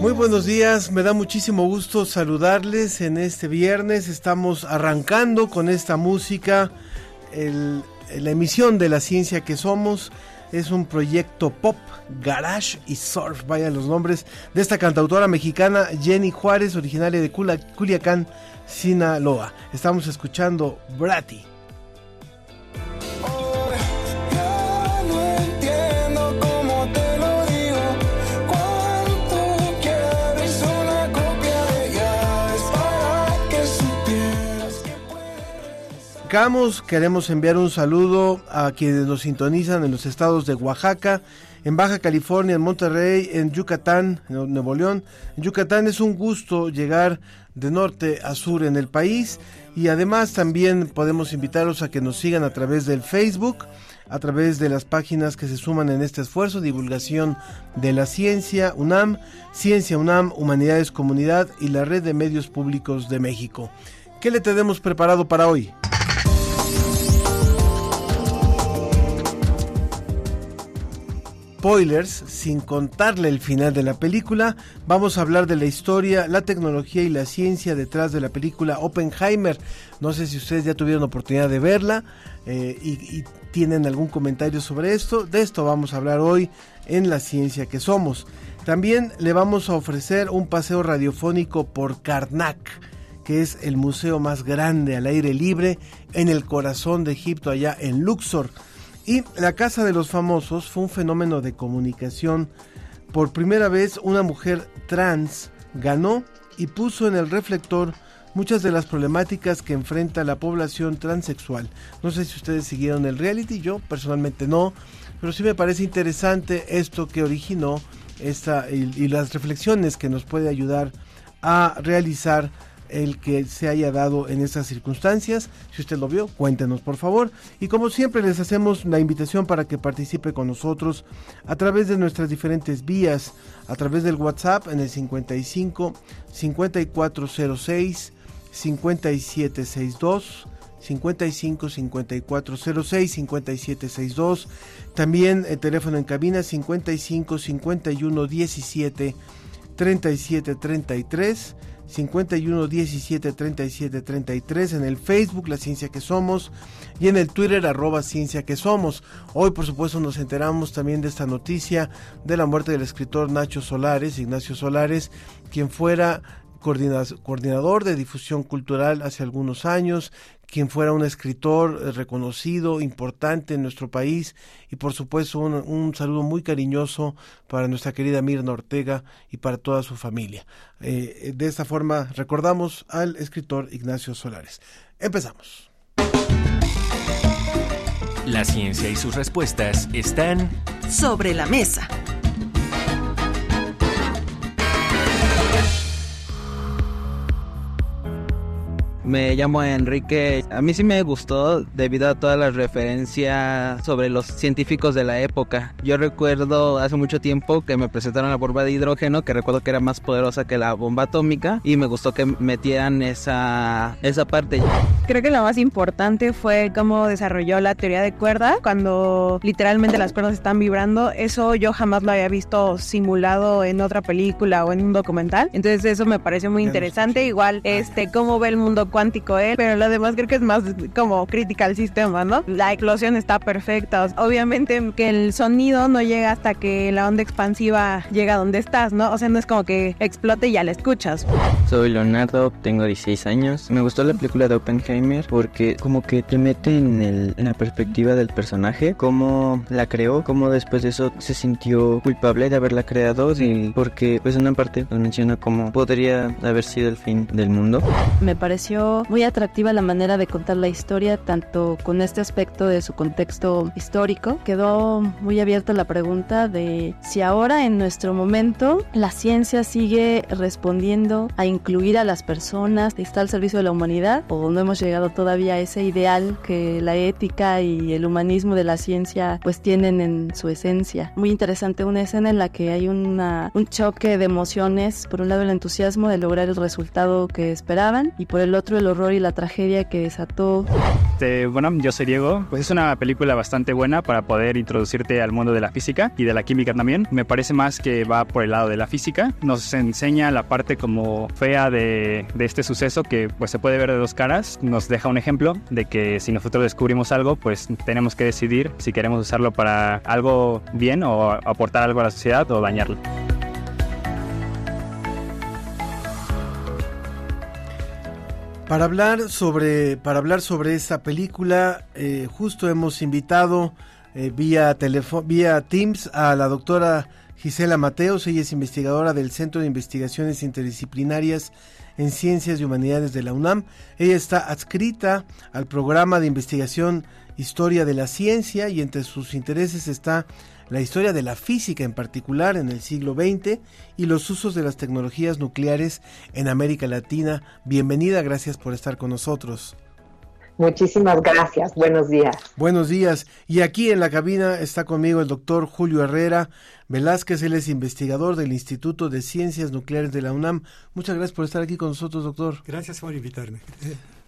Muy buenos días, me da muchísimo gusto saludarles en este viernes. Estamos arrancando con esta música. La emisión de la ciencia que somos es un proyecto pop, garage y surf, vaya los nombres, de esta cantautora mexicana Jenny Juárez, originaria de Culiacán, Sinaloa. Estamos escuchando Bratty. Arrancamos, queremos enviar un saludo a quienes nos sintonizan en los estados de Oaxaca, en Baja California, en Monterrey, en Yucatán, en Nuevo León. En Yucatán es un gusto llegar de norte a sur en el país y además también podemos invitarlos a que nos sigan a través del Facebook, a través de las páginas que se suman en este esfuerzo, divulgación de la ciencia UNAM, Ciencia UNAM, Humanidades Comunidad y la Red de Medios Públicos de México. ¿Qué le tenemos preparado para hoy? Spoilers, sin contarle el final de la película, vamos a hablar de la historia, la tecnología y la ciencia detrás de la película Oppenheimer. No sé si ustedes ya tuvieron oportunidad de verla eh, y, y tienen algún comentario sobre esto. De esto vamos a hablar hoy en La Ciencia que Somos. También le vamos a ofrecer un paseo radiofónico por Karnak que es el museo más grande al aire libre en el corazón de Egipto, allá en Luxor. Y la Casa de los Famosos fue un fenómeno de comunicación. Por primera vez una mujer trans ganó y puso en el reflector muchas de las problemáticas que enfrenta la población transexual. No sé si ustedes siguieron el reality, yo personalmente no, pero sí me parece interesante esto que originó esta y, y las reflexiones que nos puede ayudar a realizar el que se haya dado en estas circunstancias. Si usted lo vio, cuéntenos por favor. Y como siempre les hacemos la invitación para que participe con nosotros a través de nuestras diferentes vías, a través del WhatsApp en el 55 5406 5762 55 5406 5762 también el teléfono en cabina 55 51 17 37 33 51 17 37 33 en el Facebook La Ciencia que Somos y en el Twitter arroba Ciencia que Somos. Hoy por supuesto nos enteramos también de esta noticia de la muerte del escritor Nacho Solares, Ignacio Solares, quien fuera coordinador de difusión cultural hace algunos años, quien fuera un escritor reconocido, importante en nuestro país y por supuesto un, un, saludo muy cariñoso para nuestra querida Mirna Ortega y para toda su familia. Eh, de esta forma recordamos al escritor Ignacio Solares. Empezamos. La ciencia y sus respuestas están sobre la mesa. Me llamo Enrique. A mí sí me gustó debido a todas las referencias sobre los científicos de la época. Yo recuerdo hace mucho tiempo que me presentaron la bomba de hidrógeno, que recuerdo que era más poderosa que la bomba atómica, y me gustó que metieran esa, esa parte. Creo que lo más importante fue cómo desarrolló la teoría de cuerda, cuando literalmente las cuerdas están vibrando. Eso yo jamás lo había visto simulado en otra película o en un documental. Entonces eso me pareció muy interesante. Igual, este, cómo ve el mundo cuántico él, pero lo demás creo que es más como crítica al sistema, ¿no? La eclosión está perfecta. Obviamente que el sonido no llega hasta que la onda expansiva llega a donde estás, ¿no? O sea, no es como que explote y ya la escuchas. Soy Leonardo, tengo 16 años. Me gustó la película de Oppenheimer porque como que te mete en, el- en la perspectiva del personaje, cómo la creó, cómo después de eso se sintió culpable de haberla creado y porque pues en una parte nos menciona cómo podría haber sido el fin del mundo. Me pareció muy atractiva la manera de contar la historia, tanto con este aspecto de su contexto histórico. Quedó muy abierta la pregunta de si ahora en nuestro momento la ciencia sigue respondiendo a incluir a las personas, está al servicio de la humanidad, o no hemos llegado todavía a ese ideal que la ética y el humanismo de la ciencia pues tienen en su esencia. Muy interesante una escena en la que hay una, un choque de emociones, por un lado el entusiasmo de lograr el resultado que esperaban y por el otro el horror y la tragedia que desató Este, bueno, yo soy Diego. Pues es una película bastante buena para poder introducirte al mundo de la física y de la química también. Me parece más que va por el lado de la física. Nos enseña la parte como fea de, de este suceso que pues se puede ver de dos caras. Nos deja un ejemplo de que si nosotros descubrimos algo, pues tenemos que decidir si queremos usarlo para algo bien o aportar algo a la sociedad o dañarlo. Para hablar sobre, para hablar sobre esta película, eh, justo hemos invitado eh, vía, vía Teams a la doctora Gisela Mateos. Ella es investigadora del Centro de Investigaciones Interdisciplinarias en Ciencias y Humanidades de la UNAM. Ella está adscrita al programa de investigación Historia de la Ciencia y entre sus intereses está la historia de la física en particular en el siglo XX y los usos de las tecnologías nucleares en América Latina. Bienvenida, gracias por estar con nosotros. Muchísimas gracias, buenos días. Buenos días. Y aquí en la cabina está conmigo el doctor Julio Herrera Velázquez, él es investigador del Instituto de Ciencias Nucleares de la UNAM. Muchas gracias por estar aquí con nosotros, doctor. Gracias por invitarme.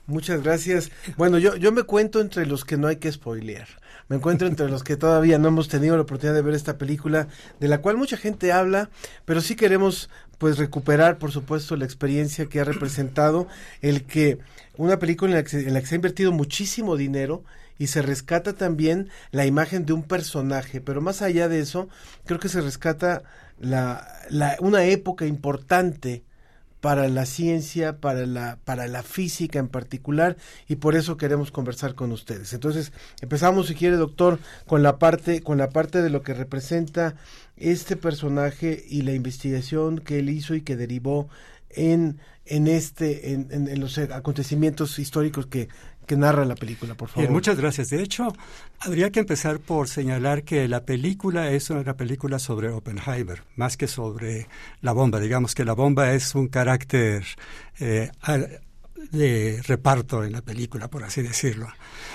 Muchas gracias. Bueno, yo, yo me cuento entre los que no hay que spoilear. Me encuentro entre los que todavía no hemos tenido la oportunidad de ver esta película, de la cual mucha gente habla, pero sí queremos pues recuperar, por supuesto, la experiencia que ha representado el que una película en la que, se- en la que se ha invertido muchísimo dinero y se rescata también la imagen de un personaje, pero más allá de eso, creo que se rescata la, la, una época importante para la ciencia, para la, para la física en particular, y por eso queremos conversar con ustedes. Entonces, empezamos, si quiere, doctor, con la parte, con la parte de lo que representa este personaje y la investigación que él hizo y que derivó en, en este, en, en- en los acontecimientos históricos que, que narra la película, por favor. Bien, muchas gracias. De hecho, habría que empezar por señalar que la película es una película sobre Oppenheimer, más que sobre la bomba. Digamos que la bomba es un carácter eh, de reparto en la película, por así decirlo.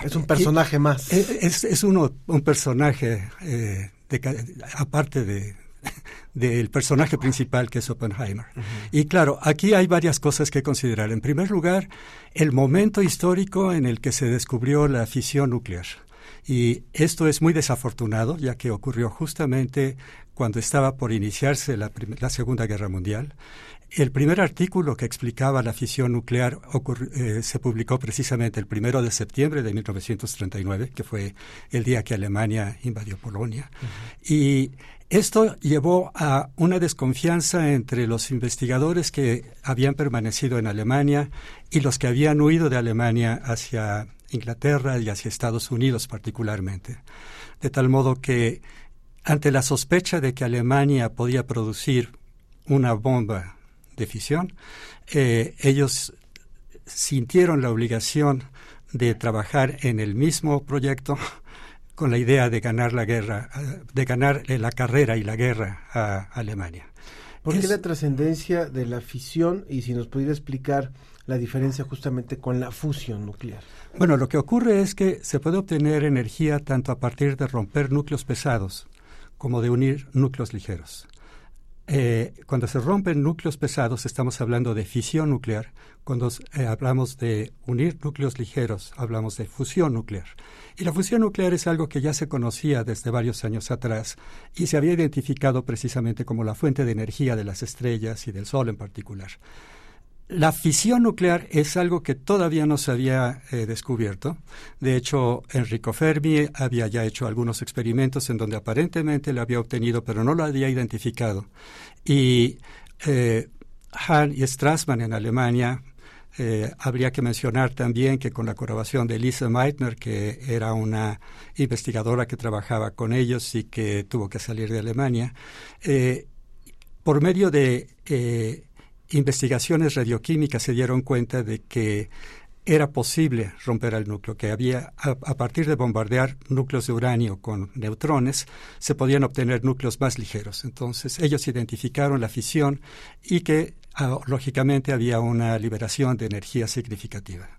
Es un personaje más. Es, es- es uno, un personaje, eh, de aparte de del personaje principal que es Oppenheimer. Y claro, aquí hay varias cosas que considerar. En primer lugar, el momento histórico en el que se descubrió la fisión nuclear. Y esto es muy desafortunado, ya que ocurrió justamente cuando estaba por iniciarse la, la Segunda Guerra Mundial. El primer artículo que explicaba la fisión nuclear eh, se publicó precisamente el primero de septiembre de 1939, que fue el día que Alemania invadió Polonia. Y esto llevó a una desconfianza entre los investigadores que habían permanecido en Alemania y los que habían huido de Alemania hacia Inglaterra y hacia Estados Unidos particularmente. De tal modo que ante la sospecha de que Alemania podía producir una bomba de fisión, eh, ellos sintieron la obligación de trabajar en el mismo proyecto con la idea de ganar la guerra, eh, de ganar la carrera y la guerra a Alemania. ¿Por qué Es- la trascendencia de la fisión y si nos pudiera explicar la diferencia justamente con la fusión nuclear? Bueno, lo que ocurre es que se puede obtener energía tanto a partir de romper núcleos pesados como de unir núcleos ligeros. Eh, cuando se rompen núcleos pesados estamos hablando de fisión nuclear. Cuando eh, hablamos de unir núcleos ligeros hablamos de fusión nuclear. Y la fusión nuclear es algo que ya se conocía desde varios años atrás y se había identificado precisamente como la fuente de energía de las estrellas y del Sol en particular. La fisión nuclear es algo que todavía no se había eh, descubierto. De hecho, Enrico Fermi había ya hecho algunos experimentos en donde aparentemente lo había obtenido, pero no lo había identificado. Y eh, Hahn y Strassmann en Alemania, eh, habría que mencionar también que con la colaboración de Lisa Meitner, que era una investigadora que trabajaba con ellos y que tuvo que salir de Alemania, eh, por medio de investigaciones radioquímicas se dieron cuenta de que era posible romper el núcleo, que había, a, a, partir de bombardear núcleos de uranio con neutrones, se podían obtener núcleos más ligeros. Entonces, ellos identificaron la fisión y que, ah, lógicamente, había una liberación de energía significativa.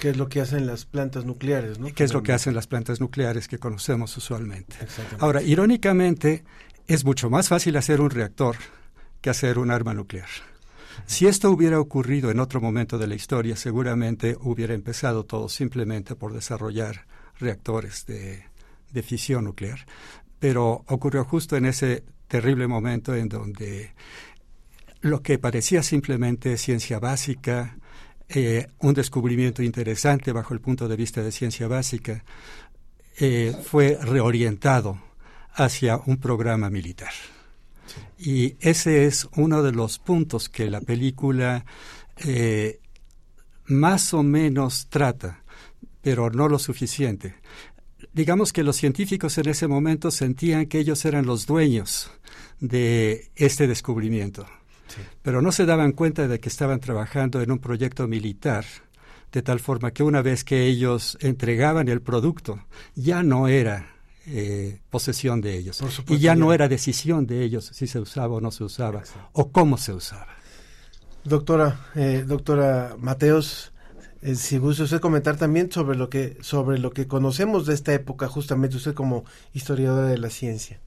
¿Qué es lo que hacen las plantas nucleares? ¿no? ¿Qué es lo que hacen las plantas nucleares que conocemos usualmente? Ahora, irónicamente, es mucho más fácil hacer un reactor que hacer un arma nuclear. Si esto hubiera ocurrido en otro momento de la historia, seguramente hubiera empezado todo simplemente por desarrollar reactores de, de, fisión nuclear. Pero ocurrió justo en ese terrible momento en donde lo que parecía simplemente ciencia básica, eh, un descubrimiento interesante bajo el punto de vista de ciencia básica, eh, fue reorientado hacia un programa militar. Y ese es uno de los puntos que la película eh, más o menos trata, pero no lo suficiente. Digamos que los científicos en ese momento sentían que ellos eran los dueños de este descubrimiento, sí. pero no se daban cuenta de que estaban trabajando en un proyecto militar, de tal forma que una vez que ellos entregaban el producto, ya no era eh, posesión de ellos. Supuesto, y ya, ya, no era decisión de ellos si se usaba o no se usaba, Exacto. o cómo se usaba. Doctora, eh, doctora Mateos, eh, si gusta usted comentar también sobre lo que sobre lo que conocemos de esta época, justamente usted como historiadora de la ciencia.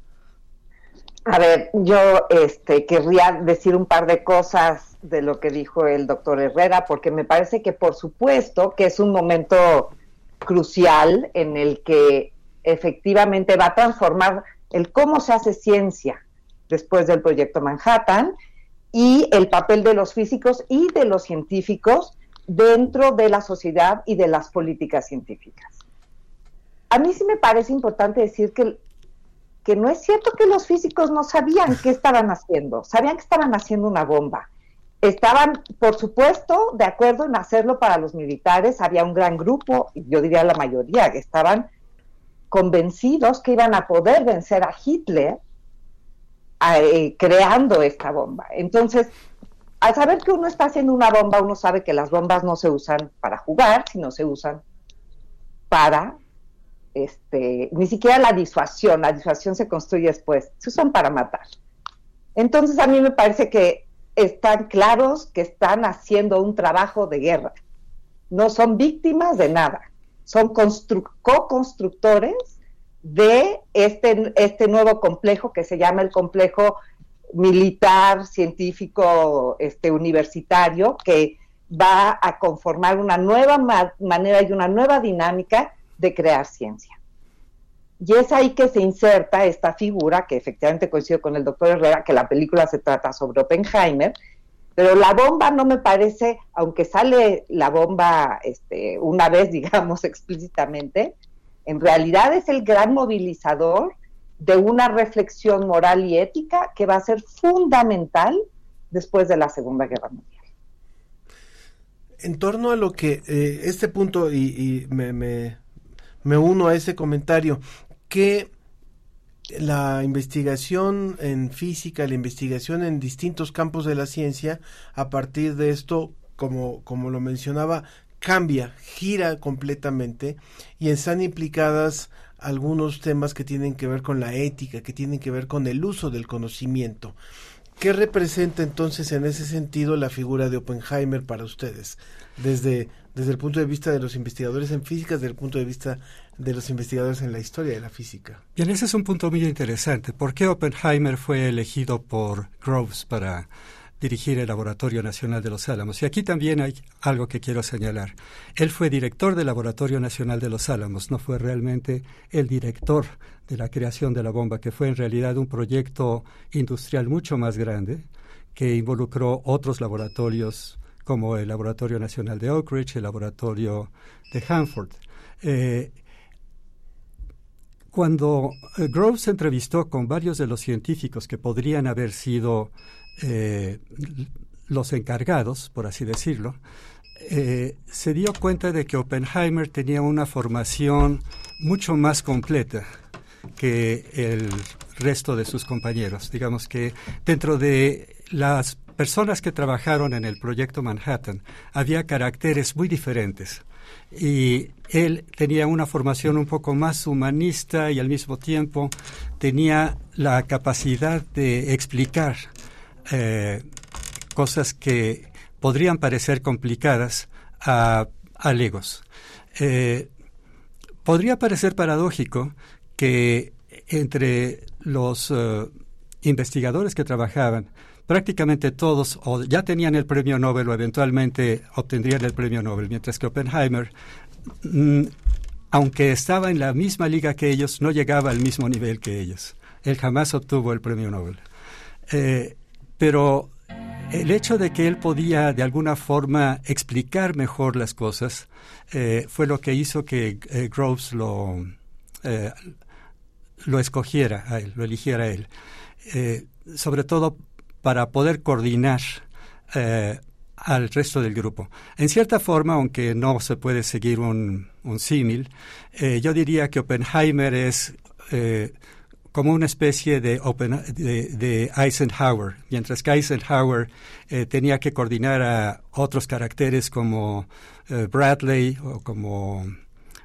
A ver, yo este, querría decir un par de cosas de lo que dijo el doctor Herrera, porque me parece que por supuesto que es un momento crucial en el que efectivamente va a transformar el cómo se hace ciencia después del proyecto Manhattan y el papel de los físicos y de los científicos dentro de la sociedad y de las políticas científicas. A mí sí me parece importante decir que, que no es cierto que los físicos no sabían qué estaban haciendo, sabían que estaban haciendo una bomba. Estaban, por supuesto, de acuerdo en hacerlo para los militares, había un gran grupo, yo diría la mayoría, que estaban convencidos que iban a poder vencer a Hitler eh, creando esta bomba. Entonces, al saber que uno está haciendo una bomba, uno sabe que las bombas no se usan para jugar, sino se usan para, este, ni siquiera la disuasión, la disuasión se construye después, se usan para matar. Entonces, a mí me parece que están claros que están haciendo un trabajo de guerra. No son víctimas de nada son co-constructores de este, este nuevo complejo que se llama el complejo militar, científico, este, universitario, que va a conformar una nueva ma manera y una nueva dinámica de crear ciencia. Y es ahí que se inserta esta figura, que efectivamente coincido con el doctor Herrera, que la película se trata sobre Oppenheimer, pero la bomba no me parece, aunque sale la bomba este, una vez, digamos, explícitamente, en realidad es el gran movilizador de una reflexión moral y ética que va a ser fundamental después de la Segunda Guerra Mundial. En torno a lo que eh, este punto, y, y me, me, me, uno a ese comentario, que la investigación en física, la investigación en distintos campos de la ciencia, a partir de esto, como, como lo mencionaba, cambia, gira completamente y están implicadas algunos temas que tienen que ver con la ética, que tienen que ver con el uso del conocimiento. ¿Qué representa entonces en ese sentido la figura de Oppenheimer para ustedes? Desde, desde el punto de vista de los investigadores en física, desde el punto de vista de los investigadores en la historia de la física. Bien, ese es un punto muy interesante. ¿Por qué Oppenheimer fue elegido por Groves para dirigir el Laboratorio Nacional de los Álamos? Y aquí también hay algo que quiero señalar. Él fue director del Laboratorio Nacional de los Álamos, no fue realmente el director de la creación de la bomba, que fue en realidad un proyecto industrial mucho más grande que involucró otros laboratorios como el Laboratorio Nacional de Oak Ridge, el Laboratorio de Hanford. Eh, cuando eh, Groves se entrevistó con varios de los científicos que podrían haber sido eh, los encargados, por así decirlo, eh, se dio cuenta de que Oppenheimer tenía una formación mucho más completa que el resto de sus compañeros. Digamos que dentro de las personas que trabajaron en el proyecto Manhattan había caracteres muy diferentes y él tenía una formación un poco más humanista y al mismo tiempo tenía la capacidad de explicar eh, cosas que podrían parecer complicadas a, legos. Eh, podría parecer paradójico que entre los eh, investigadores que trabajaban, prácticamente todos ya tenían el premio Nobel o eventualmente obtendrían el premio Nobel, mientras que Oppenheimer, mm, aunque estaba en la misma liga que ellos, no llegaba al mismo nivel que ellos. Él jamás obtuvo el premio Nobel. Eh, pero el hecho de que él podía de alguna forma explicar mejor las cosas eh, fue lo que hizo que eh, Groves lo, lo escogiera a él, lo eligiera a él. Sobre todo para poder coordinar eh, al resto del grupo. En cierta forma, aunque no se puede seguir un, símil, eh, yo diría que Oppenheimer es eh, como una especie de, Oppen- de, Eisenhower, mientras que Eisenhower eh, tenía que coordinar a otros caracteres como Bradley o como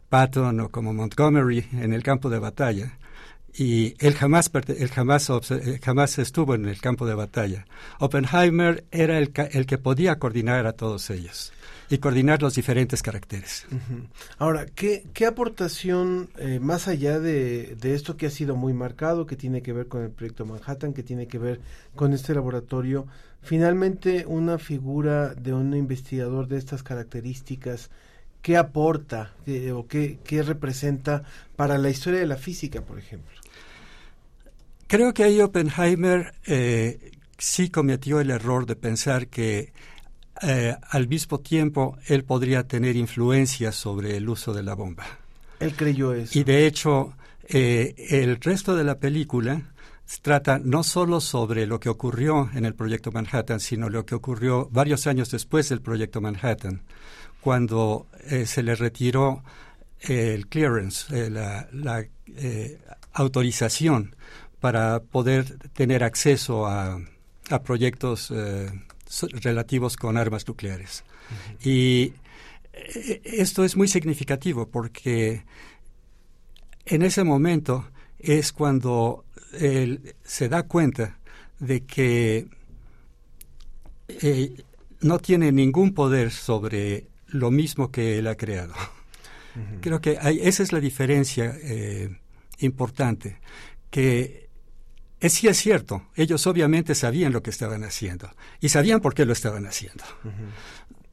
Patton o como Montgomery en el campo de batalla. Y él jamás, él jamás, jamás estuvo en el campo de batalla. Oppenheimer era el, el que podía coordinar a todos ellos y coordinar los diferentes caracteres. Ahora, ¿qué, qué aportación, eh, más allá de, de esto que ha sido muy marcado, que tiene que ver con el proyecto Manhattan, que tiene que ver con este laboratorio, finalmente una figura de un investigador de estas características, ¿qué aporta o qué, qué representa para la historia de la física, por ejemplo? Creo que ahí Oppenheimer eh, sí cometió el error de pensar que eh, al mismo tiempo él podría tener influencia sobre el uso de la bomba. Él creyó eso. Y de hecho, eh, el resto de la película trata no solo sobre lo que ocurrió en el proyecto Manhattan, sino lo que ocurrió varios años después del proyecto Manhattan, cuando eh, se le retiró el clearance, la, la, autorización para poder tener acceso a, a proyectos eh, relativos con armas nucleares. Y eh, esto es muy significativo porque en ese momento es cuando él se da cuenta de que eh, no tiene ningún poder sobre lo mismo que él ha creado. Creo que hay- esa es la diferencia eh, importante, que es, sí es cierto, ellos obviamente sabían lo que estaban haciendo y sabían por qué lo estaban haciendo,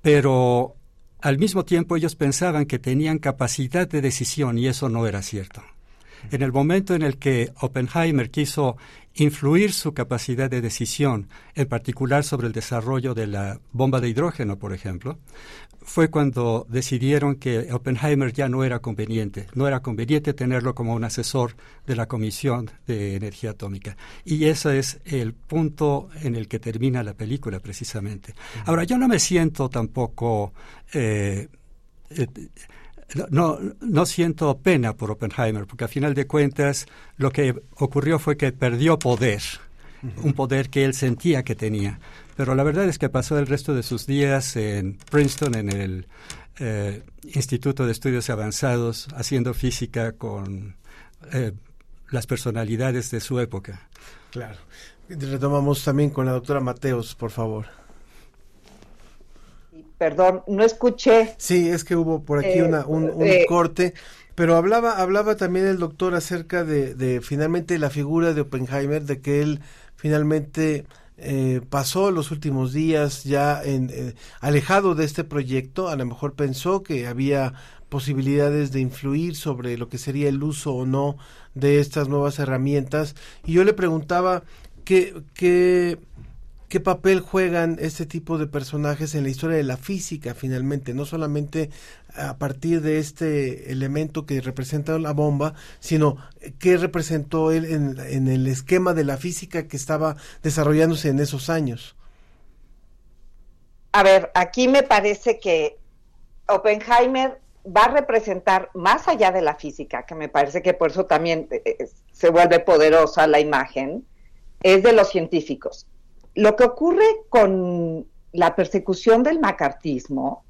pero al mismo tiempo ellos pensaban que tenían capacidad de decisión y eso no era cierto. En el momento en el que Oppenheimer quiso influir su capacidad de decisión, en particular sobre el desarrollo de la bomba de hidrógeno, por ejemplo, fue cuando decidieron que Oppenheimer ya no era conveniente, no era conveniente tenerlo como un asesor de la Comisión de Energía Atómica. Y ese es el punto en el que termina la película, precisamente. Ahora, yo no me siento tampoco... eh, eh, no, no siento pena por Oppenheimer, porque a final de cuentas lo que ocurrió fue que perdió poder, un poder que él sentía que tenía. Pero la verdad es que pasó el resto de sus días en Princeton, en el eh, Instituto de Estudios Avanzados, haciendo física con eh, las personalidades de su época. Claro. Retomamos también con la doctora Mateos, por favor. Perdón, no escuché. Sí, es que hubo por aquí Eh, una, un, un eh. corte, pero hablaba, hablaba también el doctor acerca de, de finalmente la figura de Oppenheimer, de que él finalmente eh, pasó los últimos días ya en, eh, alejado de este proyecto, a lo mejor pensó que había posibilidades de influir sobre lo que sería el uso o no de estas nuevas herramientas y yo le preguntaba qué, qué, qué papel juegan este tipo de personajes en la historia de la física finalmente, no solamente a partir de este elemento que representa la bomba, sino qué representó él en, en el esquema de la física que estaba desarrollándose en esos años. A ver, aquí me parece que Oppenheimer va a representar más allá de la física, que me parece que por eso también eh, eh, se vuelve poderosa la imagen, es de los científicos. Lo que ocurre con la persecución del macartismo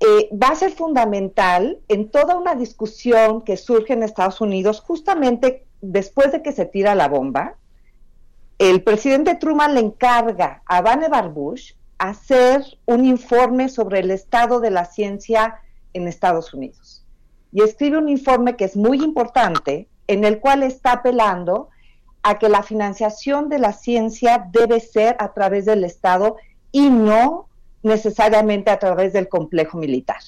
eh, va a ser fundamental en toda una discusión que surge en Estados Unidos justamente después de que se tira la bomba. El presidente Truman le encarga a Vannevar Bush hacer un informe sobre el estado de la ciencia en Estados Unidos. Y escribe un informe que es muy importante, en el cual está apelando a que la financiación de la ciencia debe ser a través del Estado y no necesariamente a través del complejo militar,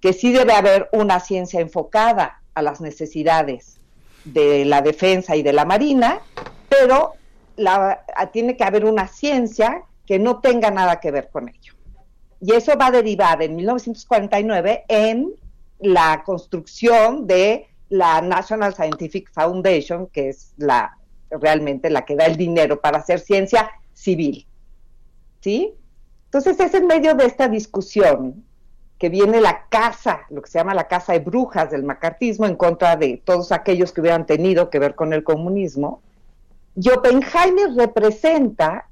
que sí debe haber una ciencia enfocada a las necesidades de la defensa y de la marina, pero la, tiene que haber una ciencia que no tenga nada que ver con ello. Y eso va a derivar en 1949 en la construcción de la National Scientific Foundation, que es la realmente la que da el dinero para hacer ciencia civil. ¿Sí? Entonces es en medio de esta discusión que viene la casa, lo que se llama la casa de brujas del macartismo en contra de todos aquellos que hubieran tenido que ver con el comunismo. Y Oppenheimer representa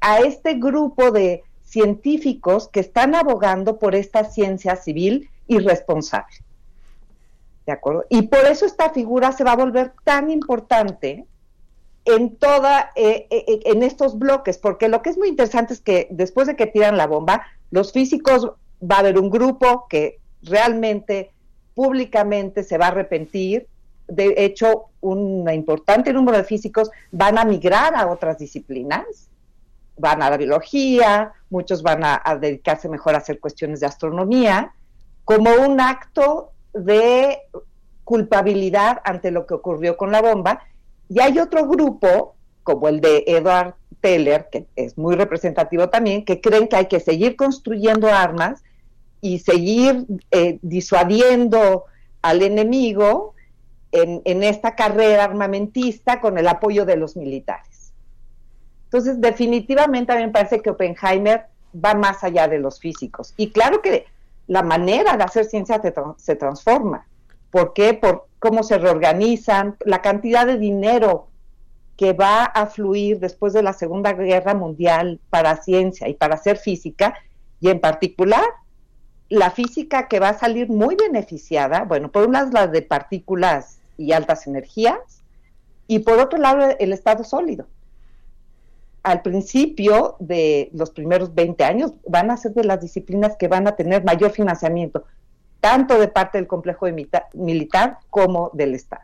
a este grupo de científicos que están abogando por esta ciencia civil irresponsable. ¿De acuerdo? Y por eso esta figura se va a volver tan importante en toda, eh, eh, en estos bloques, porque lo que es muy interesante es que después de que tiran la bomba, los físicos va a haber un grupo que realmente públicamente se va a arrepentir. De hecho, un importante número de físicos van a migrar a otras disciplinas, van a la biología, muchos van a, a dedicarse mejor a hacer cuestiones de astronomía, como un acto de culpabilidad ante lo que ocurrió con la bomba y hay otro grupo, como el de Edward Teller, que es muy representativo también, que creen que hay que seguir construyendo armas y seguir eh, disuadiendo al enemigo en, en, esta carrera armamentista con el apoyo de los militares. Entonces, definitivamente a mí me parece que Oppenheimer va más allá de los físicos. Y claro que la manera de hacer ciencia se, transforma. ¿Por qué? Por cómo se reorganizan, la cantidad de dinero que va a fluir después de la Segunda Guerra Mundial para ciencia y para hacer física, y en particular la física que va a salir muy beneficiada, bueno, por un lado la de partículas y altas energías, y por otro lado el estado sólido. Al principio de los primeros 20 años van a ser de las disciplinas que van a tener mayor financiamiento, tanto de parte del complejo de militar como del Estado.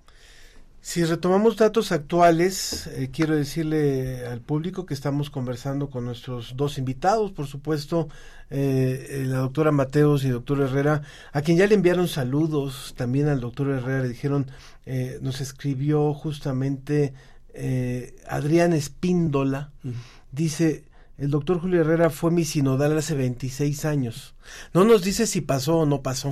Si retomamos datos actuales, eh, quiero decirle al público que estamos conversando con nuestros dos invitados, por supuesto, eh, la doctora Mateos y el doctor Herrera, a quien ya le enviaron saludos, también al doctor Herrera le dijeron, eh, nos escribió justamente eh, Adrián Espíndola, dice, el doctor Julio Herrera fue mi sinodal hace 26 años. No nos dice si pasó o no pasó,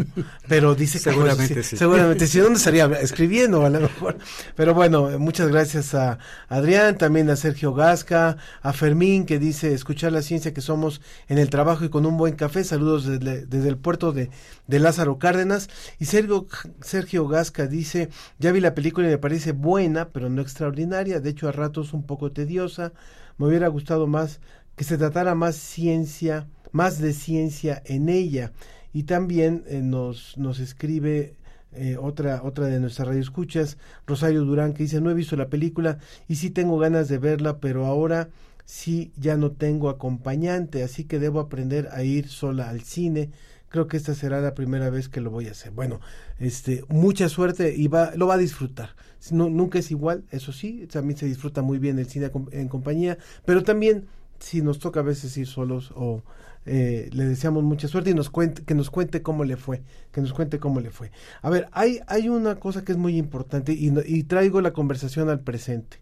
pero dice que seguramente sí. Seguramente sí. ¿Dónde estaría escribiendo a lo mejor? Pero bueno, muchas gracias a Adrián, también a Sergio Gasca, a Fermín que dice escuchar la ciencia que somos en el trabajo y con un buen café. Saludos desde, desde el puerto de, de, Lázaro Cárdenas. Y Sergio, Sergio Gasca dice, ya vi la película y me parece buena, pero no extraordinaria. De hecho, a ratos un poco tediosa. Me hubiera gustado más que se tratara más ciencia, más de ciencia en ella. Y también eh, nos, nos escribe eh, otra, otra de nuestras radioescuchas, Rosario Durán, que dice, no he visto la película y sí tengo ganas de verla, pero ahora sí ya no tengo acompañante, así que debo aprender a ir sola al cine. Creo que esta será la primera vez que lo voy a hacer. Bueno, este, mucha suerte y va, lo va a disfrutar. No, nunca es igual, eso sí, también se disfruta muy bien el cine en compañía, pero también si nos toca a veces ir solos o eh, le deseamos mucha suerte y nos cuente, que nos cuente cómo le fue, que nos cuente cómo le fue. A ver, hay, hay una cosa que es muy importante y, traigo la conversación al presente.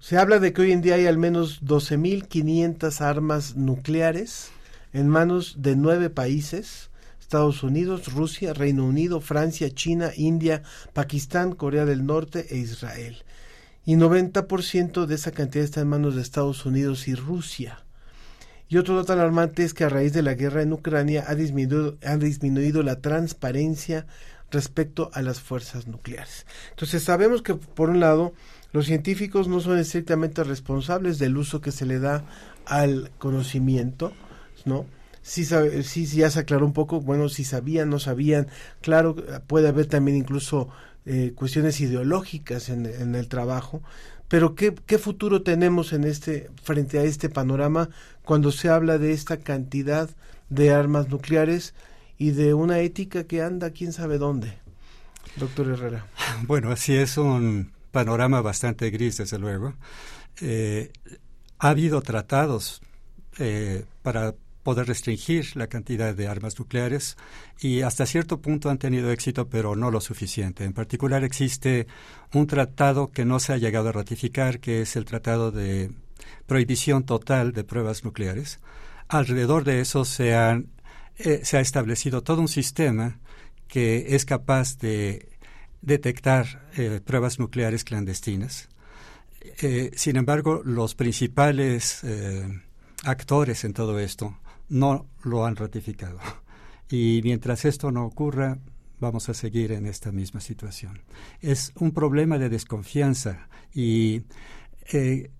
Se habla de que hoy en día hay al menos 12.500 armas nucleares en manos de nueve países, Estados Unidos, Rusia, Reino Unido, Francia, China, India, Pakistán, Corea del Norte e Israel. Y 90% de esa cantidad está en manos de Estados Unidos y Rusia. Y otro dato alarmante es que a raíz de la guerra en Ucrania ha disminuido, ha disminuido la transparencia respecto a las fuerzas nucleares. Entonces sabemos que por un lado los científicos no son estrictamente responsables del uso que se le da al conocimiento, ¿no? Sí, sí, sí, ya se aclaró un poco, bueno, si sabían, no sabían, claro, puede haber también incluso eh, cuestiones ideológicas en, en el trabajo, pero ¿qué, ¿qué futuro tenemos en este, frente a este panorama cuando se habla de esta cantidad de armas nucleares y de una ética que anda quién sabe dónde? Doctor Herrera. Bueno, así es un panorama bastante gris, desde luego. Eh, ha habido tratados eh, para poder restringir la cantidad de armas nucleares y hasta cierto punto han tenido éxito, pero no lo suficiente. En particular existe un tratado que no se ha llegado a ratificar, que es el Tratado de Prohibición Total de Pruebas Nucleares. Alrededor de eso se, han, eh, se ha establecido todo un sistema que es capaz de detectar eh, pruebas nucleares clandestinas. Eh, sin embargo, los principales actores en todo esto no lo han ratificado. Y mientras esto no ocurra, vamos a seguir en esta misma situación. Es un problema de desconfianza y eh,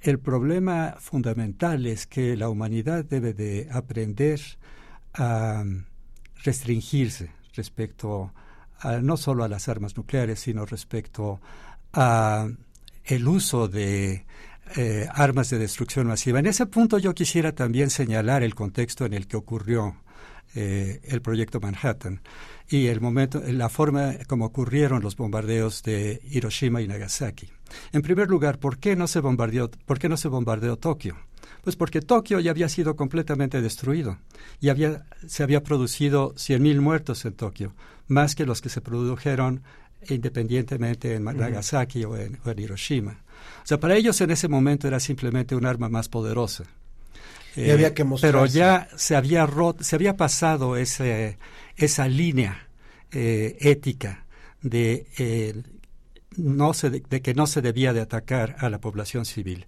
el problema fundamental es que la humanidad debe de aprender a restringirse respecto a, no solo a las armas nucleares, sino respecto a el uso de eh, armas de destrucción masiva. En ese punto yo quisiera también señalar el contexto en el que ocurrió eh, el proyecto Manhattan y el momento, la forma como ocurrieron los bombardeos de Hiroshima y Nagasaki. En primer lugar, ¿por qué no se bombardeó, por qué no se bombardeó Tokio? Pues porque Tokio ya había sido completamente destruido y había, se había producido 100.000 muertos en Tokio, más que los que se produjeron independientemente en Nagasaki o, en, o en Hiroshima. O sea, para ellos en ese momento era simplemente un arma más poderosa. Y había que mostrarse. Pero ya se había roto, se había pasado ese, esa línea eh, ética de, eh, no se, de, de que no se debía de atacar a la población civil.